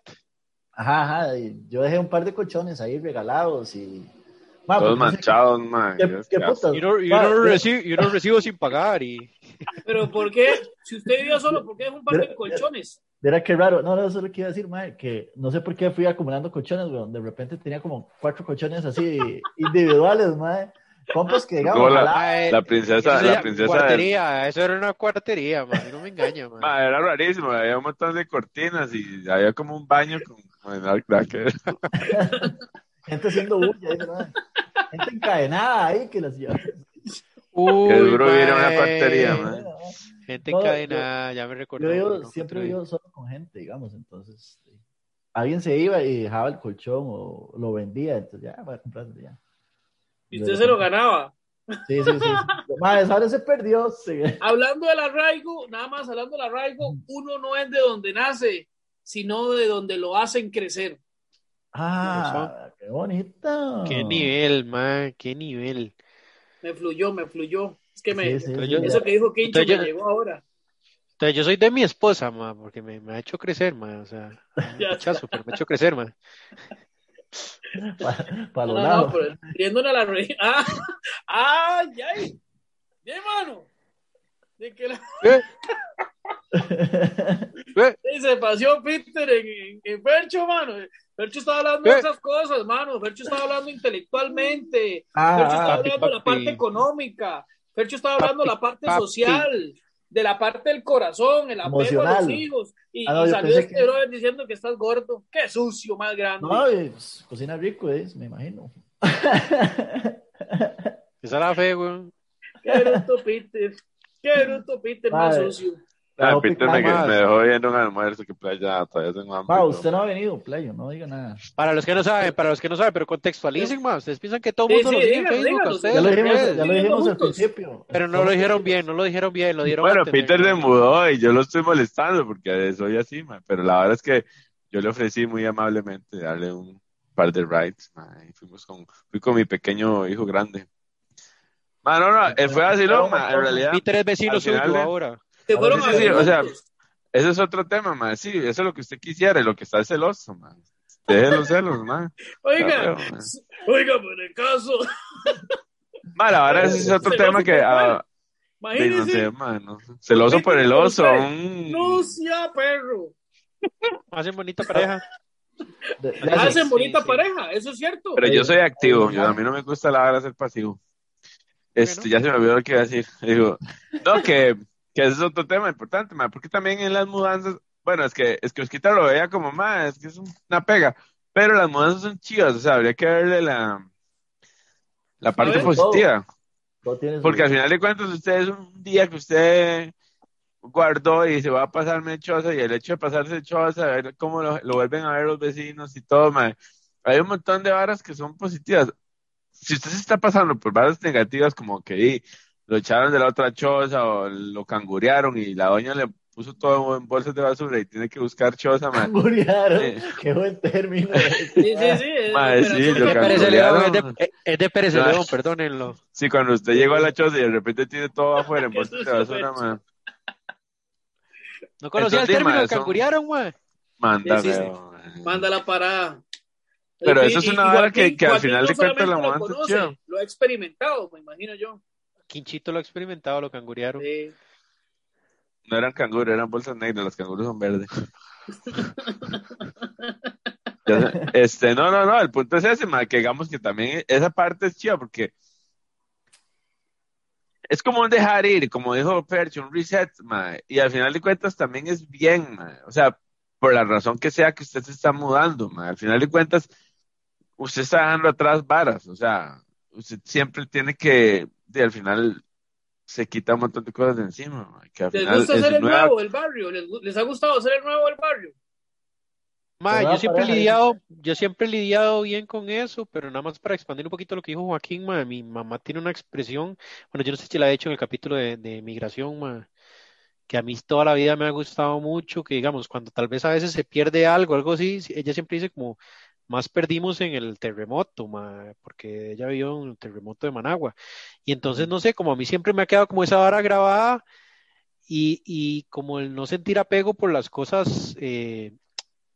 Ajá, ajá. yo dejé un par de colchones ahí regalados y. Ma, Todos manchados, man. ¿Qué, qué putas? Y uno recibo sin pagar y... Pero ¿por qué? Si usted vivía solo, ¿por qué es un par de colchones? Mira qué raro. No, no, eso es lo que iba a decir, mae, que no sé por qué fui acumulando colchones, weón. De repente tenía como cuatro colchones así individuales, mae. Compas que digamos, la- princesa, la princesa del- cuartería, eso era una cuartería, man, no me engaña, man. Ma, era rarísimo, había un montón de cortinas y había como un baño con, con el cracker. gente haciendo bulla, ahí, gente encadenada ahí que las lleva. Uy, Qué duro vivir en una mae. cuartería, man. Gente No, encadenada, ya me Yo recordó. vivo- no, siempre vivo solo con gente, digamos, entonces eh, alguien se iba y dejaba el colchón o lo vendía, entonces ya, voy a comprarlo ya. Y usted se lo ganaba. Sí, sí, sí. sí. Mae, ahora se perdió. sí. Hablando del arraigo, nada más hablando del arraigo, uno no es de donde nace, sino de donde lo hacen crecer. Ah, qué bonito. Qué nivel, man, qué nivel. Me fluyó, me fluyó. Es que me, Sí, sí, yo- eso que dijo Quincho me yo- llegó ahora. Entonces yo soy de mi esposa, man, porque me, me ha hecho crecer, man, o sea, pero me ha hecho crecer, man. Para No, los no, lados. no, pero a la reina. Ah, ah, ya. Ya, mano. De que la- eh, Sí, se paseó Peter en, en, en Fercho, mano. Fercho estaba hablando de Eh. esas cosas, mano. Fercho estaba hablando intelectualmente. Ah, Fercho estaba papi, hablando de la parte papi. económica. Fercho estaba hablando de la parte papi. social, de la parte del corazón, el apego a los hijos. Y, Ah, no, y salió este que- brother diciendo que estás gordo. Qué sucio, más grande. no, es- cocina rico es, me imagino. esa es la fe, güey. Qué bruto, Peter. Qué bruto, Peter, más sucio. Ah, Peter me, dejó viendo un almuerzo que playa, todavía tengo hambre. Ma, usted no ha venido, playo, no diga nada. Para los que no saben, para los que no saben, pero contextualicen, man. Ustedes piensan que todo el mundo sí, lo en Facebook, ustedes Ya lo dijimos, redes. ya lo dijimos al principio. Pero no lo dijeron bien, no lo dijeron bien, lo dieron Bueno, Peter se mudó y yo lo estoy molestando porque soy así, man. Pero la verdad es que yo le ofrecí muy amablemente darle un par de rides, man, y fuimos con, fui con mi pequeño hijo grande. Man, no, no, él fue así, no, en realidad. Peter es vecino suyo ahora. Se fueron Sí, a o sea. Ese es otro tema, man. Sí, eso es lo que usted quisiera y lo que está es celoso, man. Deje los celos, man. Oiga, man. oiga, por el caso. Man, ahora ese es otro Celoso tema que, ah, sí, no sé, man, no. Celoso por el oso. mm. no sea perro. Hacen bonita pareja. De- de- Hacen sí, bonita sí. pareja, eso es cierto. Pero yo soy activo, yo, a mí no me gusta la hora de ser pasivo. Este, ya se me olvidó lo que iba a decir. Digo, no, que, que ese es otro tema importante, man, porque también en las mudanzas, bueno, es que, es que Osquita lo veía como, más es que es una pega, pero las mudanzas son chivas, o sea, habría que verle la, la parte ver, positiva. todo Porque al final de cuentas, usted es un día que usted guardó y se va a pasarme choza y el hecho de pasarse choza, a ver cómo lo, lo vuelven a ver los vecinos y todo, mae. Hay un montón de varas que son positivas. Si usted se está pasando por varas negativas como que lo echaron de la otra choza o lo cangurearon y la doña le puso todo en bolsas de basura y tiene que buscar choza, mae. Canguriaron. Sí. Qué buen término. Sí, sí, sí. es sí, de Pérez. León, es de, es de Pérez de No. León, perdónenlo. Sí, cuando usted llegó a la choza y de repente tiene todo afuera en bolsas de basura, mae. No conocía el término canguriaron, mae. Manda, Sí. Manda la parada. Pero Y- eso es una Joaquín- que- que al final de cuentas la lo conoce. Lo ha experimentado, me imagino yo. Quinchito lo ha experimentado, lo canguriaron. Sí. No eran canguros, eran bolsas negras, los canguros son verdes. Este, no, no, no, el punto es ese, ma, que digamos que también esa parte es chida porque es como un dejar ir, como dijo Perch, un reset, ma, y al final de cuentas también es bien, ma, o sea, por la razón que sea que usted se está mudando, ma, al final de cuentas usted está dejando atrás varas, o sea, usted siempre tiene que, de, al final se quita un montón de cosas de encima, ma, que al ¿Les final gusta hacer el nueva- nuevo del barrio? ¿Les, les ha gustado hacer el nuevo del barrio? Ma, yo siempre he lidiado, yo siempre he lidiado bien con eso, pero nada más para expandir un poquito lo que dijo Joaquín, ma, mi mamá tiene una expresión, bueno, yo no sé si la he hecho en el capítulo de, de migración, ma, que a mí toda la vida me ha gustado mucho, que digamos, cuando tal vez a veces se pierde algo, algo así, ella siempre dice como, más perdimos en el terremoto, ma, porque ella vivió en el terremoto de Managua, y entonces, no sé, como a mí siempre me ha quedado como esa vara grabada, y, y como el no sentir apego por las cosas, eh,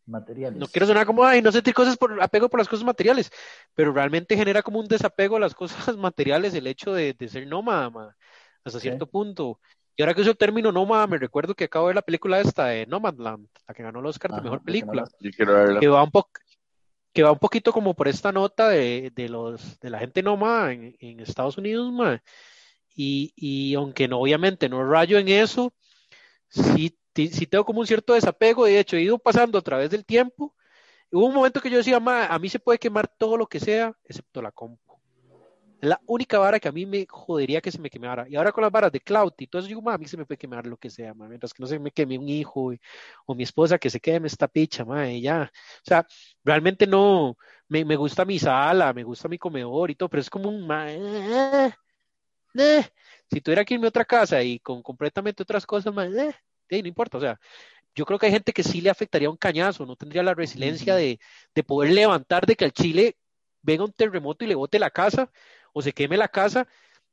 Materiales. no quiero sonar como, ay, no sentir cosas por apego por las cosas materiales, pero realmente genera como un desapego a las cosas materiales el hecho de, de ser nómada, ma, hasta cierto punto. Y ahora que uso el término nómada, me recuerdo que acabo de ver la película esta de Nomadland, la que ganó el Oscar de Ajá, Mejor la que no Película, la- que va un poco que va un poquito como por esta nota de, de los de la gente nómada en, en Estados Unidos, ma. Y, y aunque no, obviamente no rayo en eso, sí, sí tengo como un cierto desapego, de hecho, he ido pasando a través del tiempo. Hubo un momento que yo decía, ma, a mí se puede quemar todo lo que sea, excepto la compu. Es la única vara que a mí me jodería que se me quemara. Y ahora con las varas de cloud y todo eso, digo, a mí se me puede quemar lo que sea, ma, mientras que no se me queme un hijo y- o mi esposa que se queme esta picha, ma, y ya. O sea, realmente no, me, me gusta mi sala, me gusta mi comedor y todo, pero es como un, ma, eh, eh. si tuviera que irme a otra casa y con completamente otras cosas, ma, eh, eh, no importa, o sea, yo creo que hay gente que sí le afectaría un cañazo, no tendría la resiliencia de, de poder levantar de que al Chile venga un terremoto y le bote la casa o se queme la casa.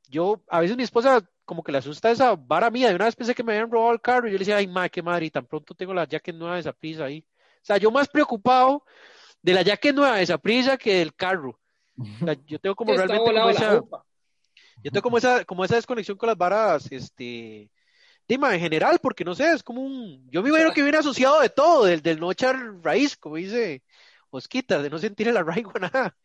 Yo, a veces mi esposa como que le asusta esa vara mía, de una vez pensé que me habían robado el carro y yo le decía, ay, madre, qué madre, y tan pronto tengo la jacket nueva de esa prisa ahí. O sea, yo más preocupado de la jacket nueva de esa prisa que del carro. O sea, yo tengo como realmente como esa, yo tengo como esa, como esa desconexión con las varas, este, tema en general, porque no sé, es como un, yo me imagino que viene asociado de todo, del, del no echar raíz, como dice Osquita, de no sentir el arraigo a nada.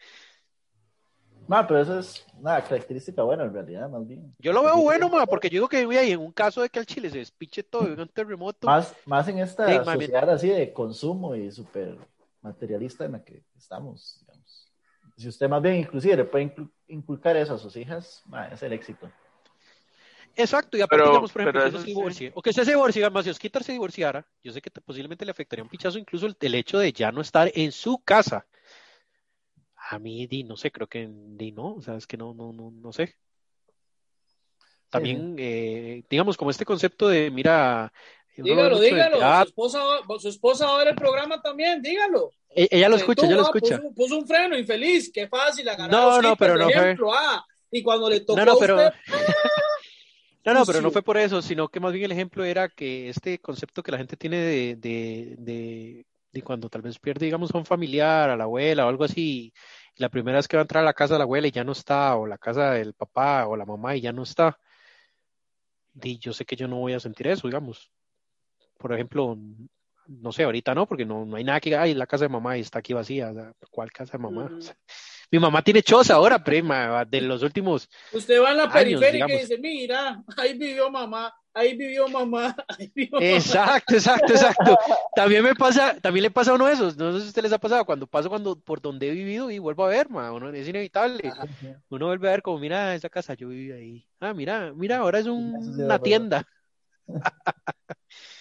No, pero eso es una característica buena en realidad, más bien. Yo lo veo bueno, ma, porque yo digo que güey, en un caso de que al Chile se despiche todo venga un terremoto, Más, más en esta Sí, sociedad así de consumo y súper materialista en la que estamos, digamos. Si usted más bien inclusive le puede inclu- inculcar eso a sus hijas, ma, es el éxito. Exacto, y aparte, Pero- digamos, por ejemplo, que eso se sí. divorcie, o que usted se divorcie, digamos, si Osquitar se divorciara, yo sé que te- posiblemente le afectaría un pichazo incluso el, el hecho de ya no estar en su casa. A mí, di, no sé, creo que di, no, o sea, es que no, no, no, no sé. También, eh, digamos, como este concepto de, mira, Dígalo, de dígalo. Su esposa, va- su esposa va a ver el programa también, dígalo. e- ella lo escucha, Tú, ella lo escucha. Puso, puso un freno infeliz, qué fácil agarrar No, no, pero no fue- ah, y cuando le tocó No, no, pero, usted, no, no, pero sucio. no fue por eso, sino que más bien el ejemplo era que este concepto que la gente tiene de, de, de, de cuando tal vez pierde, digamos, a un familiar, a la abuela o algo así, la primera vez que va a entrar a la casa de la abuela y ya no está, o la casa del papá o la mamá y ya no está, di, yo sé que yo no voy a sentir eso, digamos. Por ejemplo, no sé, ahorita no, porque no, no hay nada que, ay, la casa de mamá y está aquí vacía, o sea, ¿cuál casa de mamá? Ujú. O sea, mi mamá tiene choza ahora, prima, de los últimos usted va en la años, periférica y dice, mira, ahí vivió mamá, ahí vivió mamá, ahí vivió mamá. Exacto, exacto, exacto. También me pasa, también le pasa a uno de esos. No sé si a usted les ha pasado cuando paso cuando por donde he vivido y vuelvo a ver, ma, uno es inevitable. Uno vuelve a ver como, mira, esa casa yo viví ahí. Ah, mira, mira, ahora es un- Eso sí una tienda.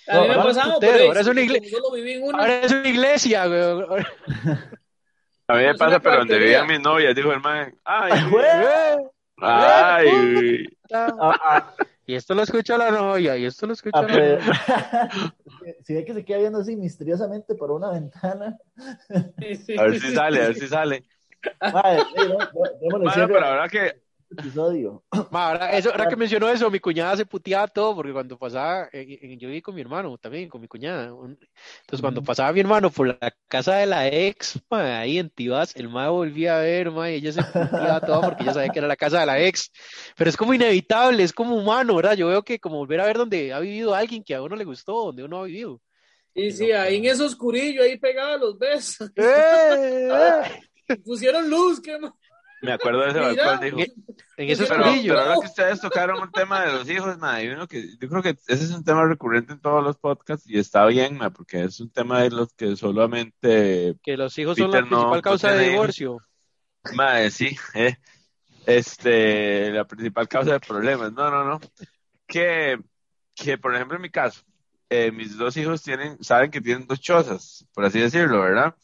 A mí me ha pasado, pero ahora es una igle- como solo viví en una, Ahora es una iglesia, güey. A mí me pasa, pero donde vivían mis novias, dijo el man. Ay, Güey. ay, güey. Y esto lo escucha la novia, y esto lo escucha la si ve que se queda viendo así misteriosamente por una ventana. Sí, sí, A ver si sí, sale, a ver si sale. Mae, sí, no, no, démosle Bueno, pero a ahora que episodio. Ma, ahora, eso, ahora que mencionó eso, mi cuñada se puteaba todo, porque cuando pasaba, eh, eh, yo viví con mi hermano también, con mi cuñada. un- Entonces, cuando pasaba mi hermano por la casa de la ex, ma, ahí en Tibás, el ma volvía a ver, ma, y ella se puteaba todo porque ella sabía que era la casa de la ex. Pero es como inevitable, es como humano, ¿verdad? Yo veo que como volver a ver donde ha vivido alguien que a uno le gustó, donde uno ha vivido. Y sí, ahí en ese oscurillo, ahí pegado los besos. ¡Eh! eh! Pusieron luz, qué ma- me acuerdo de ese Mira. balcón, dijo. En ese Pero, ahora que ustedes tocaron un tema de los hijos, ma, y uno que, yo creo que ese es un tema recurrente en todos los podcasts y está bien, ma, porque es un tema de los que solamente, Que los hijos son la Peter no- principal no causa de divorcio. ma, sí, eh, este, la principal causa de problemas. No, no, no. Que, que por ejemplo, en mi caso, eh, mis dos hijos tienen, saben que tienen dos chozas, por así decirlo, ¿verdad?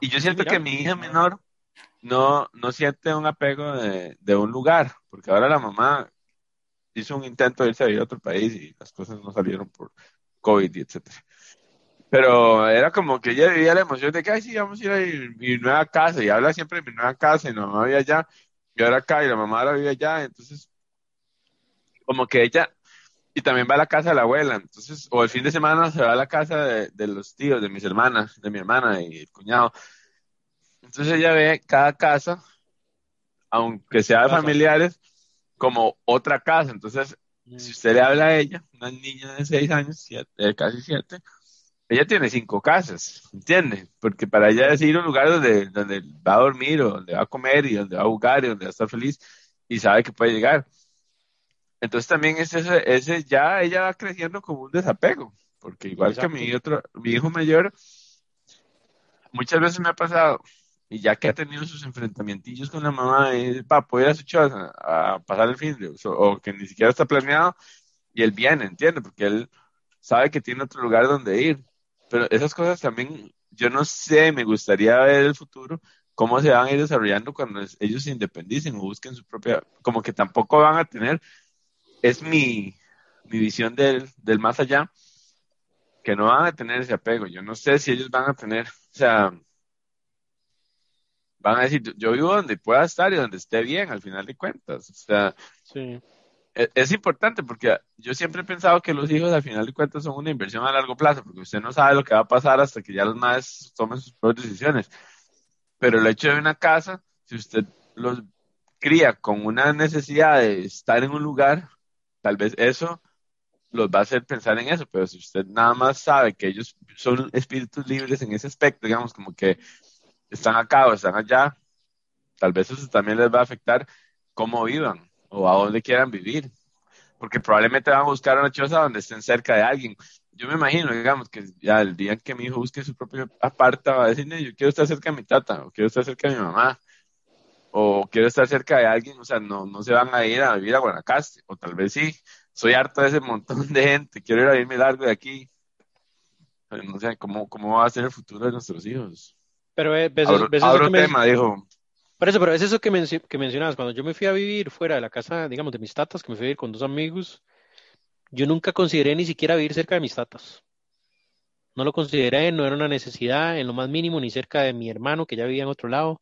Y yo siento mira. que mi hija menor no, no siente un apego de, de un lugar, porque ahora la mamá hizo un intento de irse a vivir a otro país y las cosas no salieron por COVID y etcétera. Pero era como que ella vivía la emoción de que, ay, sí, vamos a ir a mi, nueva casa, y habla siempre de mi nueva casa, y la mamá vive allá, y ahora acá, y la mamá ahora vive allá, entonces, como que ella, y también va a la casa de la abuela, entonces, o el fin de semana se va a la casa de, de los tíos, de mis hermanas, de mi hermana y el cuñado. Entonces ella ve cada casa, aunque sea de familiares, como otra casa. Entonces, si usted le habla a ella, una niña de seis años, siete, eh, casi siete, ella tiene cinco casas, ¿entiende? Porque para ella es ir a un lugar donde, donde va a dormir o donde va a comer y donde va a jugar y donde va a estar feliz y sabe que puede llegar. Entonces también es ese, ese ya ella va creciendo como un desapego, porque igual Exacto. que mi otro, mi hijo mayor, muchas veces me ha pasado, y ya que ha tenido sus enfrentamientillos con la mamá, y papá, puede ir a su choza a pasar el fin de, o, o que ni siquiera está planeado, y él viene, ¿entiende? Porque él sabe que tiene otro lugar donde ir. Pero esas cosas también, yo no sé, me gustaría ver el futuro, cómo se van a ir desarrollando cuando es- ellos se independicen o busquen su propia, como que tampoco van a tener, es mi, mi visión del, del más allá, que no van a tener ese apego. Yo no sé si ellos van a tener, o sea, van a decir, yo- vivo donde pueda estar y donde esté bien, al final de cuentas. O sea, Sí. e- es importante porque yo siempre he pensado que los hijos al final de cuentas son una inversión a largo plazo, porque usted no sabe lo que va a pasar hasta que ya los madres tomen sus propias decisiones. Pero el hecho de una casa, si usted los cría con una necesidad de estar en un lugar, tal vez eso los va a hacer pensar en eso, pero si usted nada más sabe que ellos son espíritus libres en ese aspecto, digamos, como que están acá o están allá, tal vez eso también les va a afectar cómo vivan o a dónde quieran vivir, porque probablemente van a buscar una choza donde estén cerca de alguien. Yo me imagino, digamos, que ya el día en que mi hijo busque su propio aparta, va a decir, "No, yo quiero estar cerca de mi tata, o quiero estar cerca de mi mamá, o quiero estar cerca de alguien, o sea, no, no se van a ir a vivir a Guanacaste, o tal vez sí, soy harto de ese montón de gente, quiero ir a irme largo de aquí. No sé, ¿cómo, cómo va a ser el futuro de nuestros hijos? Pero eh, ves, Abro, ves eso abro que me- dijo. Por eso, pero es eso que mencionabas. Cuando yo me fui a vivir fuera de la casa, digamos, de mis tatas, que me fui a vivir con dos amigos, yo nunca consideré ni siquiera vivir cerca de mis tatas. No lo consideré, no era una necesidad en lo más mínimo, ni cerca de mi hermano que ya vivía en otro lado.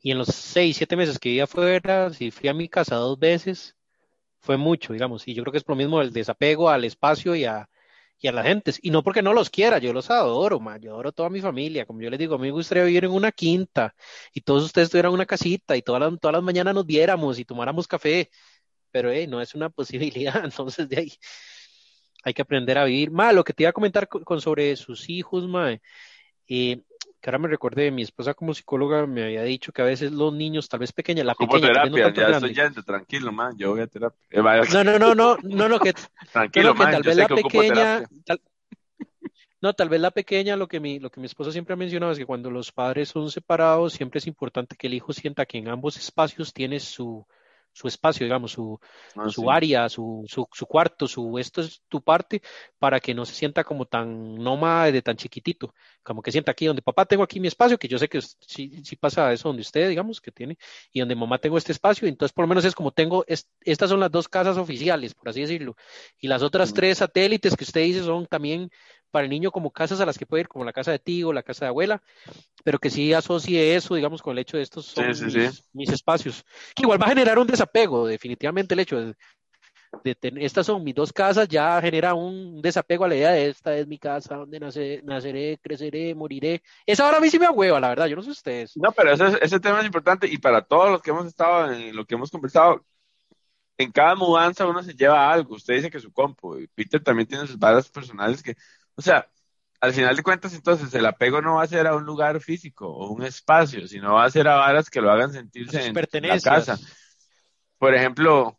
Y en los seis, siete meses que vivía afuera, si fui a mi casa dos veces, fue mucho, digamos. Y yo creo que es por lo mismo el desapego al espacio y a, y a las gentes. Y no porque no los quiera, yo los adoro, ma, yo adoro toda mi familia. Como yo les digo, a mí me gustaría vivir en una quinta y todos ustedes tuvieran una casita y todas las, todas las mañanas nos viéramos y tomáramos café. Pero no es una posibilidad, entonces de ahí hay que aprender a vivir. Ma, lo que te iba a comentar con, con sobre sus hijos, ma, eh, que ahora me recordé, mi esposa como psicóloga me había dicho que a veces los niños, tal vez pequeña, la pequeña, no ya estoy yendo, tranquilo, man, yo voy a terapia. Eh, vaya, No, no, no, no, no, no, que, tranquilo, no, no, que man, tal vez la pequeña, tal- no, tal vez la pequeña, lo que mi, lo que mi esposa siempre ha mencionado es que cuando los padres son separados, siempre es importante que el hijo sienta que en ambos espacios tiene su, su espacio, digamos, su, Ah, su sí. área, su, su, su cuarto, su esto es tu parte, para que no se sienta como tan nómada de tan chiquitito, como que sienta aquí donde papá tengo aquí mi espacio, que yo sé que sí, sí pasa eso donde usted, digamos, que tiene, y donde mamá tengo este espacio, y entonces por lo menos es como tengo, es- estas son las dos casas oficiales, por así decirlo, y las otras Mm. tres satélites que usted dice son también para el niño como casas a las que puede ir, como la casa de tío, la casa de abuela, pero que sí asocie eso, digamos, con el hecho de estos son Sí, sí, mis, sí. mis espacios, que igual va a generar un desapego, definitivamente el hecho de, de tener, estas son mis dos casas, ya genera un desapego a la idea de esta es mi casa, donde nace- naceré, creceré, moriré. Esa ahora a mí sí me hueva, la verdad, yo no sé ustedes. No, pero ese, ese tema es importante y para todos los que hemos estado en lo que hemos conversado, en cada mudanza uno se lleva algo. Usted dice que su compu, y Peter también tiene sus varas personales que, o sea, al final de cuentas, entonces el apego no va a ser a un lugar físico o un espacio, sino va a ser a varas que lo hagan sentirse en la casa. Por ejemplo,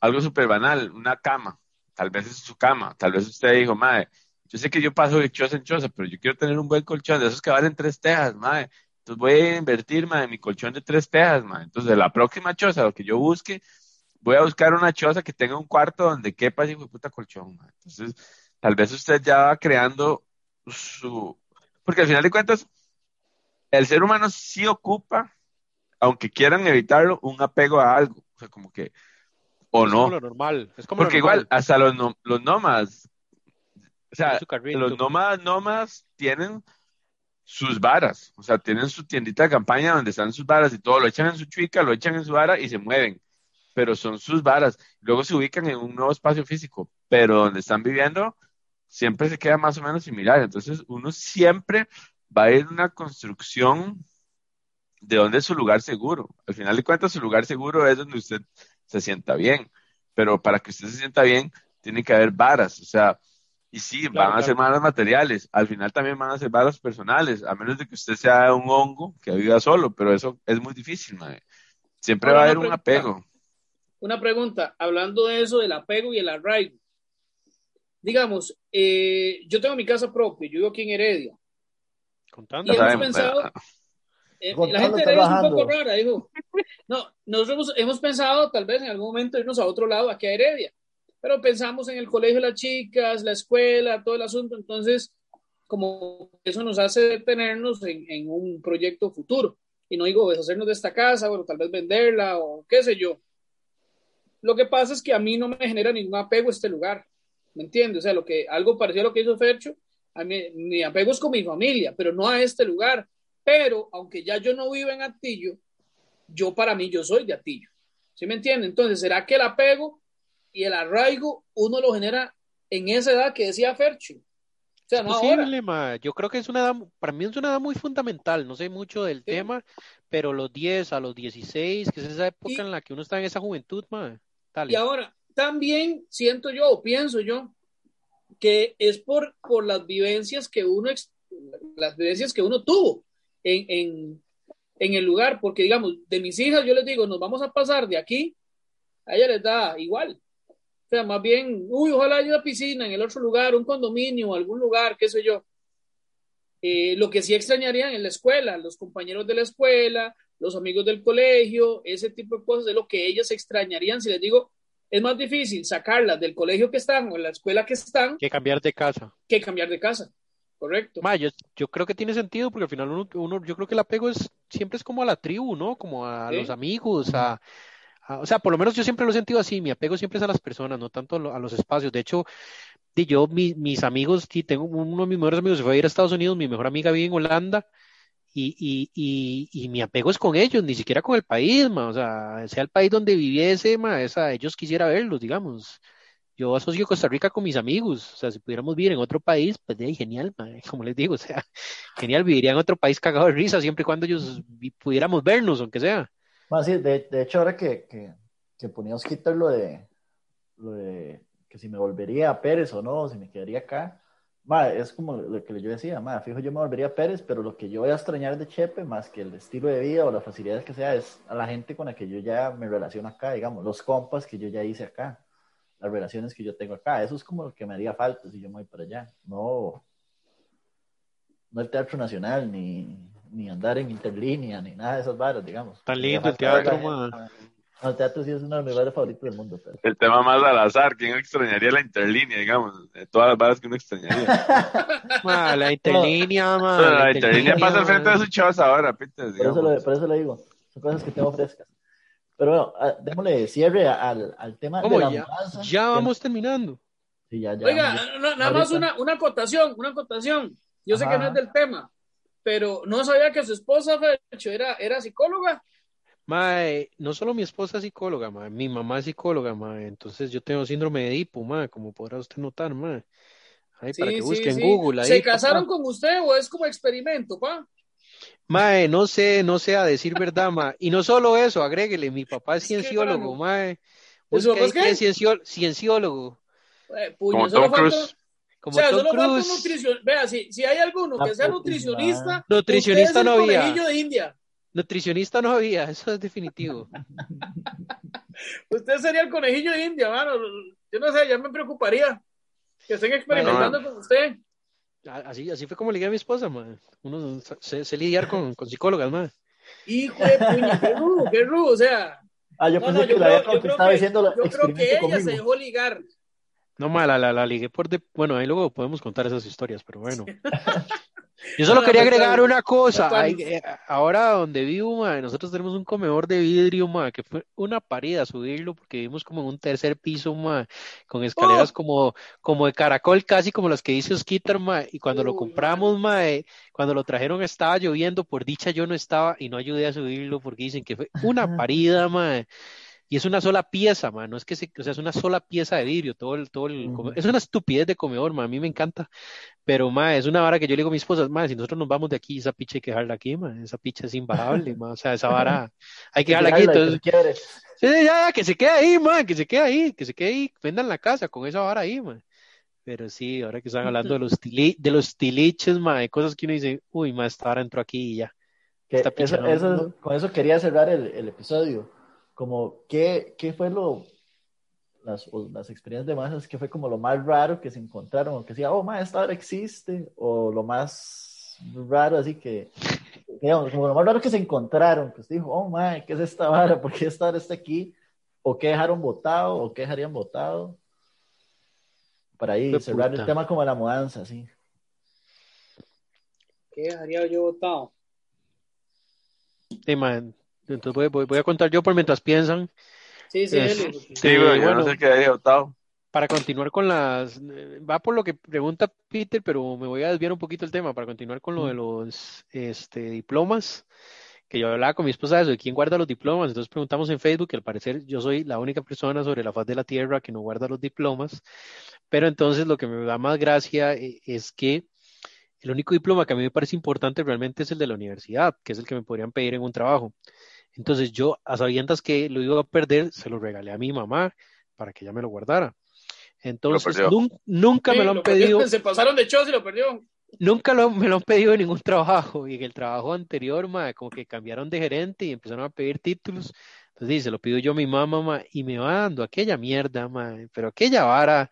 algo súper banal, una cama. Tal vez es su cama. Tal vez usted dijo, madre, yo sé que yo paso de choza en choza, pero yo quiero tener un buen colchón de esos que valen tres tejas, madre. Entonces voy a invertir, madre, en mi colchón de tres tejas, madre. Entonces, la próxima choza, lo que yo busque, voy a buscar una choza que tenga un cuarto donde quepa ese puta colchón, madre. Entonces, tal vez usted ya va creando su... Porque al final de cuentas, el ser humano sí ocupa, aunque quieran evitarlo, un apego a algo. O sea, como que, o Es como no. lo normal, es como lo Porque igual, normal, hasta los, no- los nómadas, o sea, los nómadas nómadas tienen sus varas, o sea, tienen su tiendita de campaña donde están sus varas y todo, lo echan en su chuica, lo echan en su vara y se mueven, pero son sus varas. Luego se ubican en un nuevo espacio físico, pero donde están viviendo siempre se queda más o menos similar. Entonces, uno siempre va a ir en una construcción de dónde es su lugar seguro. Al final de cuentas, su lugar seguro es donde usted se sienta bien, pero para que usted se sienta bien, tiene que haber varas, o sea, y sí, Claro, van a ser varas materiales, al final también van a ser varas personales, a menos de que usted sea un hongo que viva solo, pero eso es muy difícil, mae. Siempre Ahora va a haber un apego. Una pregunta, hablando de eso, del apego y el arraigo. Digamos, eh, yo tengo mi casa propia, yo vivo aquí en Heredia. Contando. Y hemos sabemos, pensado, eh, la gente de Heredia es un poco rara, dijo. No, nosotros hemos, hemos pensado tal vez en algún momento irnos a otro lado, aquí a Heredia, pero pensamos en el colegio de las chicas, la escuela, todo el asunto, entonces como eso nos hace detenernos en, en un proyecto futuro. Y no digo deshacernos de esta casa, bueno, tal vez venderla o qué sé yo. Lo que pasa es que a mí no me genera ningún apego este lugar, ¿me entiendes? O sea, lo que, algo parecido a lo que hizo Fercho, a mí, mi apego es con mi familia, pero no a este lugar. Pero aunque ya yo no vivo en Atillo, yo para mí yo soy de Atillo. ¿Sí me entiende? Entonces, ¿será que el apego y el arraigo uno lo genera en esa edad que decía Fercho? O sea, no. Posible, ma. Yo creo que es una edad, para mí es una edad muy fundamental. No sé mucho del Sí. tema, pero los 10 a los 16, que es esa época Y- en la que uno está en esa juventud, ma. Dale. Y ahora, también siento yo, o pienso yo, que es por, por las vivencias que uno, las vivencias que uno tuvo en, en, en el lugar, porque digamos, de mis hijas yo les digo, nos vamos a pasar de aquí, a ella les da igual. O sea, más bien, uy, ojalá haya una piscina en el otro lugar, un condominio, algún lugar, qué sé yo. Eh, lo que sí extrañarían en la escuela, los compañeros de la escuela, los amigos del colegio, ese tipo de cosas es lo que ellas extrañarían. Si les digo, es más difícil sacarlas del colegio que están o la escuela que están Que cambiar de casa. que cambiar de casa. Correcto. Ma, yo, yo creo que tiene sentido porque al final uno, uno, yo creo que el apego es siempre es como a la tribu, ¿no? Como a Sí. los amigos, a, a- o sea, por lo menos yo siempre lo he sentido así, mi apego siempre es a las personas, no tanto a, lo- a los espacios. De hecho, yo, mi- mis amigos, sí, tengo uno de mis mejores amigos se fue a ir a Estados Unidos, mi mejor amiga vive en Holanda y, y, y, y mi apego es con ellos, ni siquiera con el país, ma, o sea, sea el país donde viviese, ma, esa, ellos quisiera verlos, digamos. Yo asocio Costa Rica con mis amigos, o sea, si pudiéramos vivir en otro país, pues de ahí, genial, ma, como les digo, o sea, genial, viviría en otro país cagado de risa, siempre y cuando ellos pudiéramos vernos, aunque sea. Sí, de, de hecho, ahora que, que, que poníamos quitar lo de, lo de que si me volvería a Pérez o no, si me quedaría acá, ma, es como lo que yo decía, ma, fijo, yo me volvería a Pérez, pero lo que yo voy a extrañar de Chepe, más que el estilo de vida o las facilidades que sea, es a la gente con la que yo ya me relaciono acá, digamos, los compas que yo ya hice acá, las relaciones que yo tengo acá, eso es como lo que me haría falta si yo me voy para allá, no, no el Teatro Nacional, ni, ni andar en interlínea, ni nada de esas varas, digamos. Tan lindo el teatro, el teatro sí es uno de mis lugares favoritos del mundo. Pero... El tema más al azar, ¿quién extrañaría la interlínea, digamos? De todas las balas que uno extrañaría. Ma, la interlínea, ma, Pero la interlínea pasa al frente de su chavos ahora, Peter, Por eso, lo, por eso lo digo. Son cosas que tengo frescas. Pero bueno, ah, démosle cierre al, al tema ¿Cómo? de la Ya, mudanza. ya vamos terminando. Sí, ya, ya, Oiga, ya. nada más Ahorita. una, una acotación, una acotación. Yo sé que no Ajá. es del tema, pero no sabía que su esposa, Fercho, era, era psicóloga. Mae, no solo mi esposa es psicóloga, mae, mi mamá es psicóloga, mae, entonces yo tengo síndrome de Edipo, mae, como podrá usted notar, mae. Ahí para que sí, busque en sí. Google, ahí, ¿Se papá. casaron con usted o es como experimento, pa? Mae, no sé, no sé a decir verdad, mae. Y no solo eso, agréguele, mi papá es Es que, cienciólogo, mae. ¿Y su papá es qué? es ciencio- cienciólogo, Eh, puño, Como solo Tom falta- Cruise. O como sea, Tom solo falta un Cruise. nutricionista. Vea, si, si hay alguno que La sea nutricionista, Nutricionista no había. de India. Nutricionista no había, eso es definitivo. Usted sería el conejillo de India, mano. Yo no sé, ya me preocuparía que estén experimentando con usted. Así, así fue como ligué a mi esposa, mae. Uno se, se lidiar con, con psicólogas, mae. Hijo de puño, qué rudo, qué rudo. O sea, Ah, yo no, pensé no, que había creo, yo creo contestado que, diciendo yo creo que ella experimento se conmigo. dejó ligar. No, ma, la, la, la ligué por de... Bueno, ahí luego podemos contar esas historias, pero bueno. Yo solo No, quería pues, agregar una cosa. Ay, eh, ahora donde vivo, ma, nosotros tenemos un comedor de vidrio, ma, que fue una parida subirlo porque vivimos como en un tercer piso, ma, con escaleras Oh. como, como de caracol, casi como las que dice Skitter, ma, y cuando lo compramos, ma, eh, cuando lo trajeron estaba lloviendo, por dicha yo no estaba y no ayudé a subirlo porque dicen que fue una parida, ma. Y es una sola pieza, man, no es que se, o sea, es una sola pieza de vidrio, todo el, todo el, come- es una estupidez de comedor, man, a mí me encanta, pero, man, es una vara que yo le digo a mi esposa, man, si nosotros nos vamos de aquí, esa picha hay que dejarla aquí, man, esa picha es imparable, man, o sea, esa vara hay que dejarla aquí, que entonces, quiebre. sí, ya, que se quede ahí, man, que se quede ahí, que se quede ahí, vendan la casa con esa vara ahí, man. Pero sí, ahora que están hablando de los tili, de los tiliches, man, de cosas que uno dice, uy, man, esta vara entró aquí y ya. Que Esta picha eso- no- eso- no- Con eso quería cerrar el, el episodio. Como, ¿qué, qué fue lo, las, las experiencias de masas, qué fue como lo más raro que se encontraron? O que decía, oh, ma, esta hora existe. O lo más raro, así que, digamos, como lo más raro que se encontraron, que usted dijo, oh, ma, ¿qué es esta vara? ¿Por qué esta hora está aquí? ¿O qué dejaron votado? ¿O qué dejarían votado? Para ahí cerrar puta. el tema como la mudanza, sí. ¿Qué dejaría yo votado? Man, entonces voy, voy- voy a contar yo por mientras piensan. Sí, sí, Es- Sí, güey, yo bueno. no sé qué había votado. Para continuar con las, eh, va por lo que pregunta Peter, pero me voy a desviar un poquito el tema para continuar con lo de los este, diplomas, que yo hablaba con mi esposa de eso, de quién guarda los diplomas. Entonces preguntamos en Facebook, que al parecer yo soy la única persona sobre la faz de la tierra que no guarda los diplomas, pero entonces lo que me da más gracia eh, es que el único diploma que a mí me parece importante realmente es el de la universidad, que es el que me podrían pedir en un trabajo. Entonces yo, a sabiendas que lo iba a perder, se lo regalé a mi mamá para que ella me lo guardara. Entonces, nun- nunca Sí, me lo han lo perdió, pedido, Se pasaron de chos y lo perdió. nunca lo- me lo han pedido en ningún trabajo. Y en el trabajo anterior, ma, como que cambiaron de gerente y empezaron a pedir títulos. Entonces, sí, se lo pido yo a mi mamá, ma, y me va dando aquella mierda, ma, pero aquella vara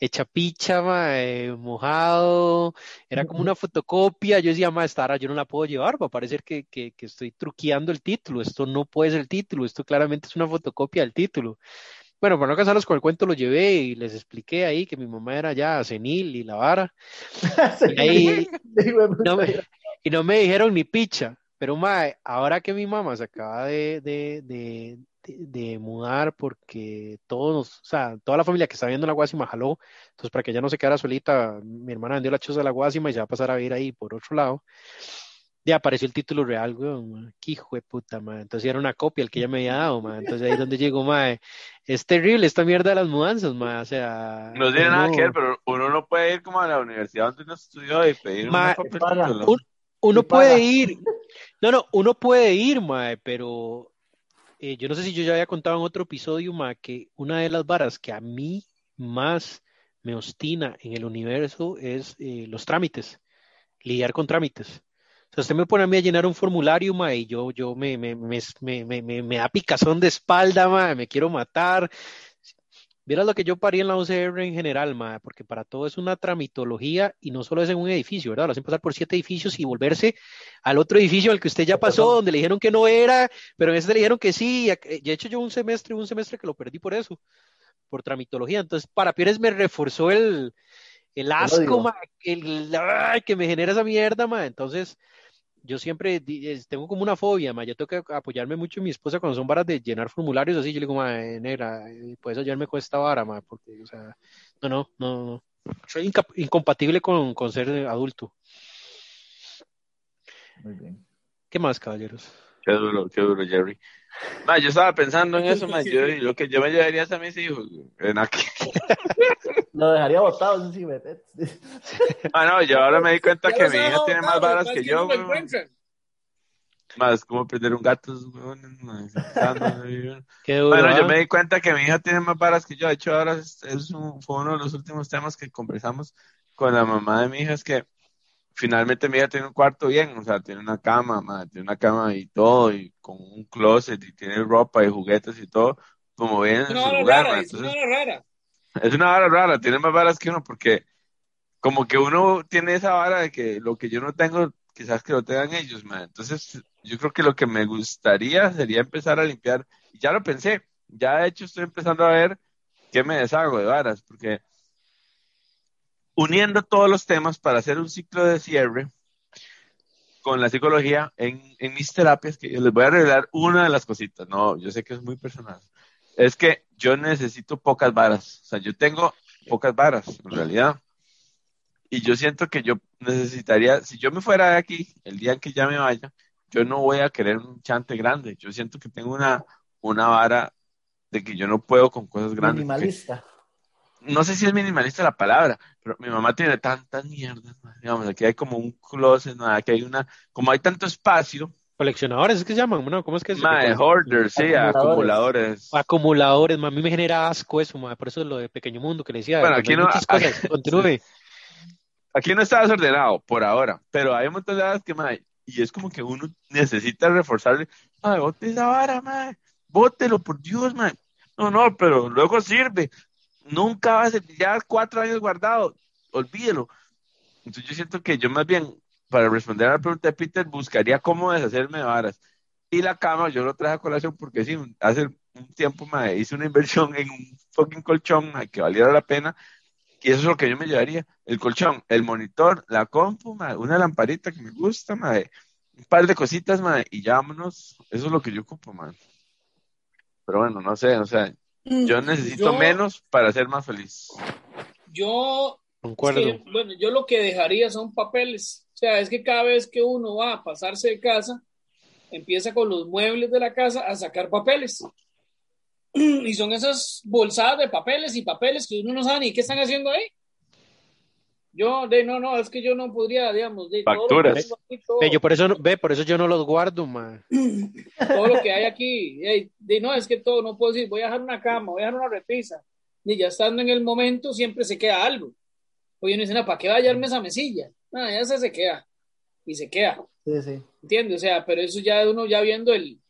hecha picha, eh, mojado, era como una fotocopia. Yo decía, ma, esta yo no la puedo llevar, va a parecer que, que, que estoy truqueando el título. Esto no puede ser el título, esto claramente es una fotocopia del título. Bueno, para no casarlos con el cuento, lo llevé y les expliqué ahí que mi mamá era ya senil y la vara. Y ahí no me, y no me dijeron ni picha. Pero mae, ahora que mi mamá se acaba de, de, de, de- mudar porque todos, o sea, toda la familia que está viendo la Guasima jaló, entonces para que ella no se quedara solita, mi hermana vendió la choza de la Guasima y se va a pasar a vivir ahí por otro lado. Ya apareció el título real, weón, qué hijo de puta, mae. Entonces era una copia el que ella me había dado, mae. Entonces ahí es donde llegó, mae. Es terrible esta mierda de las mudanzas, mae. O sea, No tiene nada que ver, pero uno no puede ir como a la universidad donde uno estudió y pedir Ma- una copia uno puede ir, no, no, uno puede ir, mae, pero eh, yo no sé si yo ya había contado en otro episodio, mae, que una de las varas que a mí más me ostina en el universo es eh, los trámites, lidiar con trámites. O sea, usted me pone a mí a llenar un formulario, mae, y yo, yo me, me, me, me, me, me- da picazón de espalda, mae, me quiero matar. Vieras lo que yo parí en la UCR en general, ma, porque para todo es una tramitología y no solo es en un edificio, ¿verdad? Lo hacen pasar por siete edificios y volverse al otro edificio al que usted ya pasó, donde le dijeron que no era, pero en ese le dijeron que sí. y ac- De hecho, yo un semestre, un semestre que lo perdí por eso, por tramitología. Entonces, para Pires me reforzó el, el asco, ma, el, ay, que me genera esa mierda, ma. Entonces, yo siempre tengo como una fobia, ma. Yo tengo que apoyarme mucho en mi esposa cuando son varas de llenar formularios así. Yo le digo, ma, negra, eh, puedes ayudarme con esta vara, ma, porque, o sea, no, no, no, no. Soy inca- incompatible con, con ser adulto. Muy bien. ¿Qué más, caballeros? Qué duro, qué duro, Jerry. Ma, yo estaba pensando en eso, ma, yo, lo que yo me llevaría es a mis hijos. En aquí. Lo dejaría botado, eso sí, vete. Ah, no, yo ahora me di cuenta que mi hija tiene más varas que yo. Más como perder un gato. Qué duro, Bueno, yo ¿ah? me di cuenta que mi hija tiene más varas que yo. De hecho, ahora es, es un- fue uno de los últimos temas que conversamos con la mamá de mi hija. Es que finalmente mi hija tiene un cuarto bien, o sea, tiene una cama, ma, tiene una cama y todo, y con un closet, y tiene ropa y juguetes y todo, como bien Es una su vara rara, es una vara rara. es una vara rara, tiene más varas que uno, porque como que uno tiene esa vara de que lo que yo no tengo, quizás que lo tengan ellos, ma. Entonces, yo creo que lo que me gustaría sería empezar a limpiar, y ya lo pensé, ya de hecho estoy empezando a ver qué me deshago de varas, porque uniendo todos los temas para hacer un ciclo de cierre con la psicología en, mis terapias, que les voy a revelar una de las cositas, no, yo sé que es muy personal, es que yo necesito pocas varas, o sea, yo tengo pocas varas, en realidad. Y yo siento que yo necesitaría, si yo me fuera de aquí, el día en que ya me vaya, yo no voy a querer un chante grande. Yo siento que tengo una, una vara de que yo no puedo con cosas grandes. Minimalista. No sé si es minimalista la palabra, pero mi mamá tiene tantas mierdas, ma. digamos, aquí hay como un closet, ma, aquí hay una, como hay tanto espacio, Coleccionadores, ¿es que se llaman? ¿no? ¿Cómo es que es? ma, de hoarders, sí, Acumuladores. acumuladores. Ma, a mí me genera asco eso, ma, por eso lo de Pequeño Mundo que le decía. Bueno, aquí no- muchas cosas. Continúe. Aquí no está desordenado por ahora, pero hay un montón de varas que, mae, y es como que uno necesita reforzarle, ay, bote esa vara, mae, bótelo, por Dios, mae. No, no, pero luego sirve. Nunca va a ser, ya cuatro años guardado, olvídelo. Entonces yo siento que yo más bien, para responder a la pregunta de Peter, buscaría cómo deshacerme de varas. Y la cama, yo lo traje a colación porque sí, hace un tiempo, mae, hice una inversión en un fucking colchón, que valiera la pena, y eso es lo que yo me llevaría. El colchón, el monitor, la compu, mae, una lamparita que me gusta, mae, un par de cositas, mae, y ya vámonos. Eso es lo que yo ocupo, mae. Pero bueno, no sé, o sea, yo necesito Yo- menos para ser más feliz. Yo Concuerdo. Es que, bueno, yo lo que dejaría son papeles. O sea, es que cada vez que uno va a pasarse de casa, empieza con los muebles de la casa a sacar papeles. Y son esas bolsadas de papeles y papeles que uno no sabe ni qué están haciendo ahí. Yo, de no, no, es que yo no podría, digamos, de todo lo que Facturas. aquí, todo- Ve, yo por eso, no- ve, por eso yo no los guardo, ma. todo lo que hay aquí. de, no, es que todo, no puedo decir, voy a dejar una cama, voy a dejar una repisa. Y ya estando en el momento, siempre se queda algo. Oye, no dice, no, ¿para qué va a hallarme esa mesilla? No, ya se, se queda. Y se queda. Sí, sí. ¿Entiendes? O sea, pero eso ya uno ya viendo el,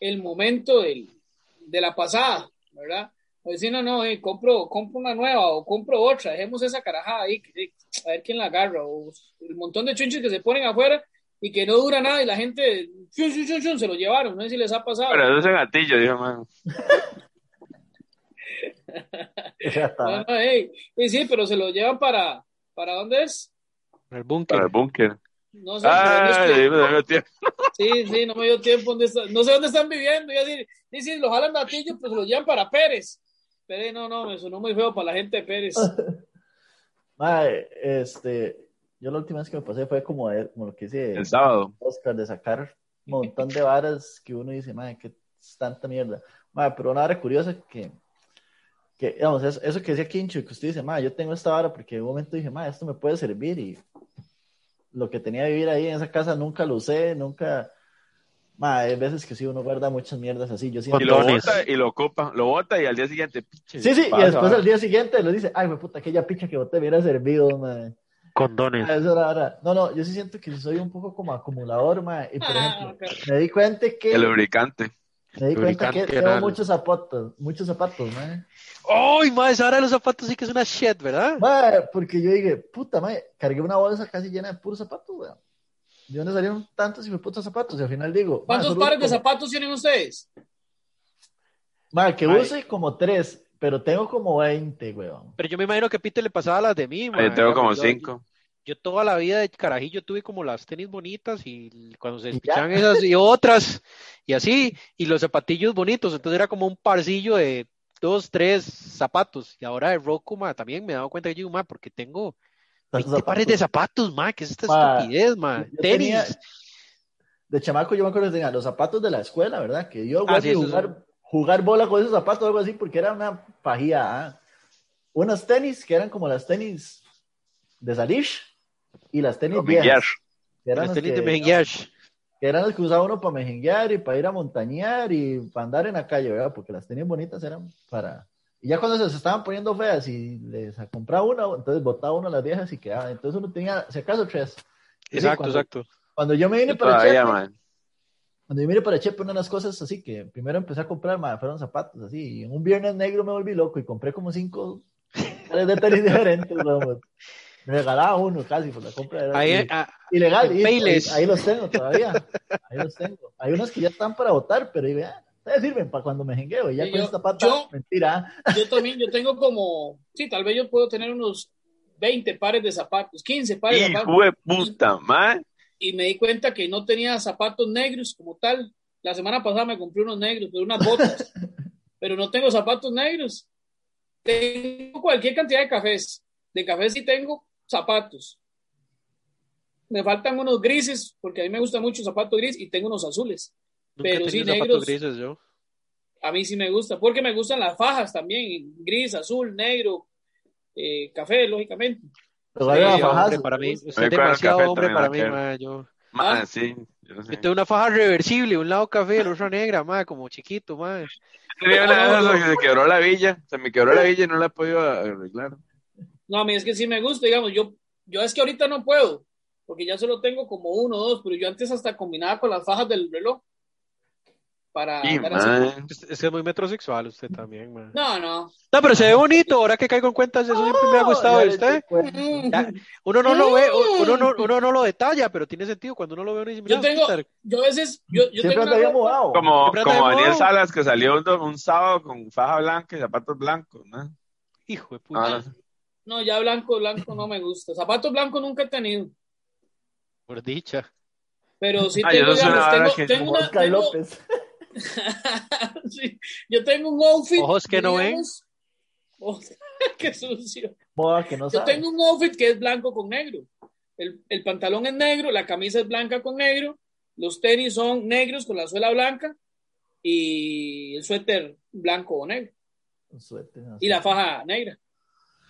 el momento del, de la pasada, ¿verdad? O decir, no, no, eh, compro, compro una nueva o compro otra, dejemos esa carajada ahí, que- a ver quién la agarra. O el montón de chunches que se ponen afuera y que no dura nada y la gente, chun, chun, chun, chun, se lo llevaron, no sé si les ha pasado. Pero eso es gatillo, dijo, man. Ya está. No, no, ey, y sí, pero se lo llevan para, ¿para dónde es? El búnker. Para el búnker. No sé, no dime, dime, tío. Sí, sí, no me dio tiempo. ¿dónde está? No sé dónde están viviendo. Y así, sí, sí, lo jalan gatillo, pues lo llevan para Pérez. Pérez, no, no, me sonó muy feo para la gente de Pérez. Mae, este, yo la última vez que me pasé fue como, de- como lo que dice El sábado. Oscar, de sacar un montón de varas que uno dice, madre, que es tanta mierda. Madre, pero una vara curiosa que, que digamos, eso, eso que decía Kincho, que usted dice, madre, yo tengo esta vara porque en un momento dije, madre, esto me puede servir y lo que tenía que vivir ahí en esa casa nunca lo usé, nunca, madre, hay veces que sí uno guarda muchas mierdas así, yo siento Y lo bota y lo ocupa. Lo bota y al día siguiente, pinche. Sí, sí, y después al día siguiente lo dice, ay, me puta, aquella picha que boté me hubiera servido, madre. Condones. Ah, eso era- era- No, no, yo sí siento que soy un poco como acumulador, madre, y por Ah, ejemplo, me di cuenta que... El lubricante. Me di cuenta que tengo anal. muchos zapatos, muchos zapatos, mae. ¡Ay, madre! Ahora los zapatos sí que es una shit, ¿verdad? Mae, porque yo dije, puta, mae, cargué una bolsa casi llena de puros zapatos, weón. ¿De dónde salieron tantos y me putos zapatos? Y al final digo, ¿Cuántos pares de como- zapatos tienen ustedes? Mae, que use como tres, pero tengo como 20, weón. Pero yo me imagino que a Peter le pasaba las de mí, Yo madre. tengo como Yo- cinco. Yo toda la vida de carajillo tuve como las tenis bonitas y cuando se despichaban esas y otras y así, y los zapatillos bonitos, entonces era como un parcillo de dos, tres zapatos. Y ahora de Roku, ma, también me he dado cuenta que yo digo, ma, porque tengo 20 pares de zapatos. ma, ¿qué es esta Ma, estupidez, ma? Tenis. tenía- De chamaco yo me acuerdo que tenía los zapatos de la escuela, ¿verdad? Que yo Ah, sí, esos jugar, jugar bola con esos zapatos o algo así, porque era una pajía. ¿ah? Unos tenis que eran como las tenis de Salish y las tenis Miguel. viejas. Que eran, Las tenis que, de Mejenguiash. que eran los que usaba uno para mejenguear y para ir a montañear y para andar en la calle, ¿verdad? Porque las tenis bonitas eran para... Y ya cuando se, estaban poniendo feas y les compraba una, entonces botaba uno las viejas y quedaba. Entonces uno tenía, si acaso, tres. Sí, Exacto, cuando- exacto. Cuando yo me vine Yo para todavía, Chepe, man. cuando yo vine para Chepe, una de las cosas así que primero empecé a comprar, ma, fueron zapatos así. Y en un viernes negro me volví loco y compré como cinco pares de tenis diferentes. weón. Me regalaba uno casi por la compra. Era Ahí, ah, ilegal. y- ahí, ahí los tengo todavía. Ahí los tengo. Hay unos que ya están para votar, pero digo, ah, ustedes sirven para cuando me jengueo. Y ya Sí, con yo- esta pata, yo- mentira. Yo también, yo tengo como, sí, tal vez yo puedo tener unos 20 pares de zapatos, 15 pares de zapatos. Hijo de puta, man. y me di cuenta que no tenía zapatos negros como tal. La semana pasada me compré unos negros, pero unas botas, pero no tengo zapatos negros. Tengo cualquier cantidad de cafés. De cafés sí tengo zapatos. Me faltan unos grises, porque a mí me gusta mucho el zapato gris, y tengo unos azules. Pero sí, negros. grises yo. A mí sí me gusta, porque me gustan las fajas también, gris, azul, negro, eh, café, lógicamente. Pero Sí, vale, para mí, es demasiado café hombre para mí, ma, yo. Man, Ah. sí. Yo tengo una faja reversible, un lado café, el otro negra, ma, como chiquito, ma. Tenía una de esas que se quebró la villa. Se me quebró la villa y no la he podido arreglar. No, a mí es que sí me gusta, digamos, yo, yo es que ahorita no puedo, porque ya solo tengo como uno o dos, pero yo antes hasta combinaba con las fajas del reloj. Para man. Es, es que es muy metrosexual usted también. No, no. No, pero se ve bonito, ahora que caigo en cuentas, eso siempre me ha gustado de usted. Ya, uno no lo ve, uno no, uno no lo detalla, pero tiene sentido cuando uno lo ve uno dice, Yo mira, tengo, Peter, yo a veces, yo, yo Siempre tengo. Como, como Daniel. Salas, que salió un, un sábado con faja blanca y zapatos blancos, ¿no? hijo de puta. Ah, No, ya blanco, blanco no me gusta. Zapatos blancos nunca he tenido, Por dicha. pero sí Ah, tengo, no digamos, tengo, una, tengo- López. sí, yo tengo un outfit. Ojos que no ven. digamos- Oh, qué sucio. Moda que no Yo sabe. tengo un outfit que es blanco con negro. El, el pantalón es negro, la camisa es blanca con negro, los tenis son negros con la suela blanca y el suéter blanco o negro Un suéter, no y la faja negra.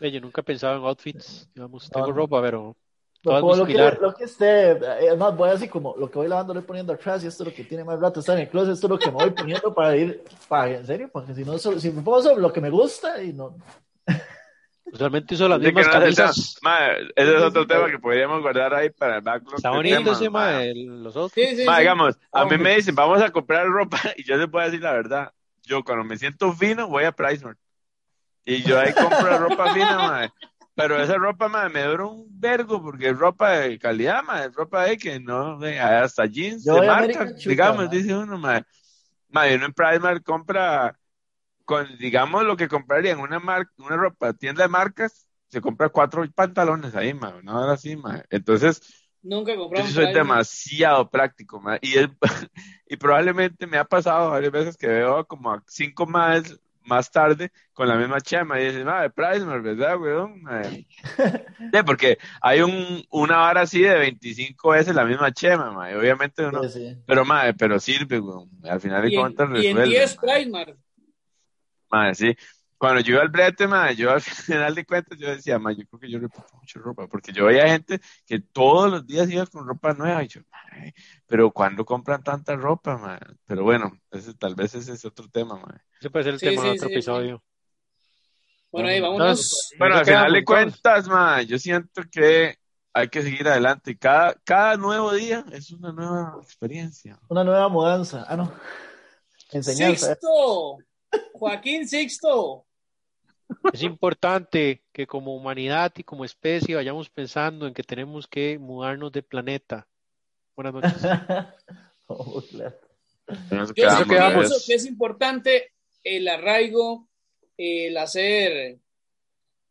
Yo nunca he pensado en outfits, digamos, tengo no. ropa, pero Es como lo, que, lo que esté, eh, es más, voy así como lo que voy lavando, lo voy poniendo atrás y esto es lo que tiene más rato está en el closet, esto es lo que me voy poniendo para ir, para, en serio, porque si no, si me pongo sobre lo que me gusta y no, Usualmente uso las Sí, que mismas no camisas. Ese es otro tema que podríamos guardar ahí para el backlog. Está bonito temas, ese, ma. ma, el- los outfits. Sí, sí, digamos, a mí me dicen, vamos a comprar ropa, y yo les voy a decir la verdad. Yo cuando me siento fino, voy a PriceMart. Y yo ahí compro ropa fina, ma. Pero esa ropa, ma, me dura un vergo, porque es ropa de calidad, ma. Es ropa de que no, de- hasta jeans Yo de marca, Chuta, digamos, ma. dice uno, ma. Ma, y uno en Pricemark compra, con, digamos, lo que compraría en una, mar- una ropa, tienda de marcas, se compra cuatro pantalones ahí, ma. No era así, ma. Entonces, Nunca he yo soy Primark. demasiado práctico, ma, y, es- y probablemente me ha pasado varias veces que veo como a cinco más más tarde con la misma chema y dicen, madre, Pricemark, ¿verdad, weón? Mae?" Sí, porque hay un, una vara así de 25 veces la misma chema, ma, y obviamente uno, Sí, sí. pero madre, pero sirve, weón, al final de cuentas y en resuelve, 10 mae. Primark. Madre, sí. Cuando yo iba al brete, madre, yo al final de cuentas yo decía, madre, yo creo que yo repito mucho ropa, porque yo veía gente que todos los días iba con ropa nueva y yo, madre, pero ¿cuándo compran tanta ropa, madre? Pero bueno, ese, tal vez ese es otro tema, madre. Ese puede ser el Sí, tema de sí, otro sí, episodio. Bueno, ahí vámonos. Entonces, Bueno, ¿en al final de cuentas, madre, yo siento que hay que seguir adelante y cada, cada nuevo día es una nueva experiencia. Una nueva mudanza. Ah, no. Enseñanza. Sixto, Joaquín Sixto. Es importante que como humanidad y como especie vayamos pensando en que tenemos que mudarnos de planeta. Buenas noches. Oh, claro. Yo pienso que es importante el arraigo, el hacer,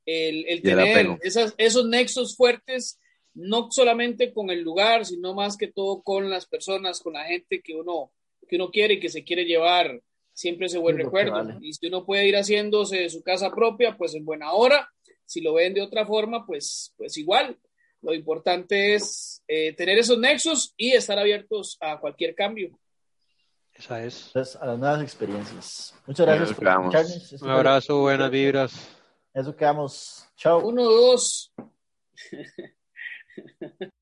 el, el Y el tener esas, esos nexos fuertes, no solamente con el lugar, sino más que todo con las personas, con la gente que uno, que uno quiere y que se quiere llevar siempre ese buen recuerdo. vale. Y si uno puede ir haciéndose de su casa propia, pues en buena hora. Si lo ven de otra forma, pues, pues igual. Lo importante es eh, tener esos nexos y estar abiertos a cualquier cambio. Esa es. Entonces, a las nuevas experiencias. Muchas gracias por escucharnos. Un abrazo, buenas vibras. Eso quedamos. Chao. Uno, dos.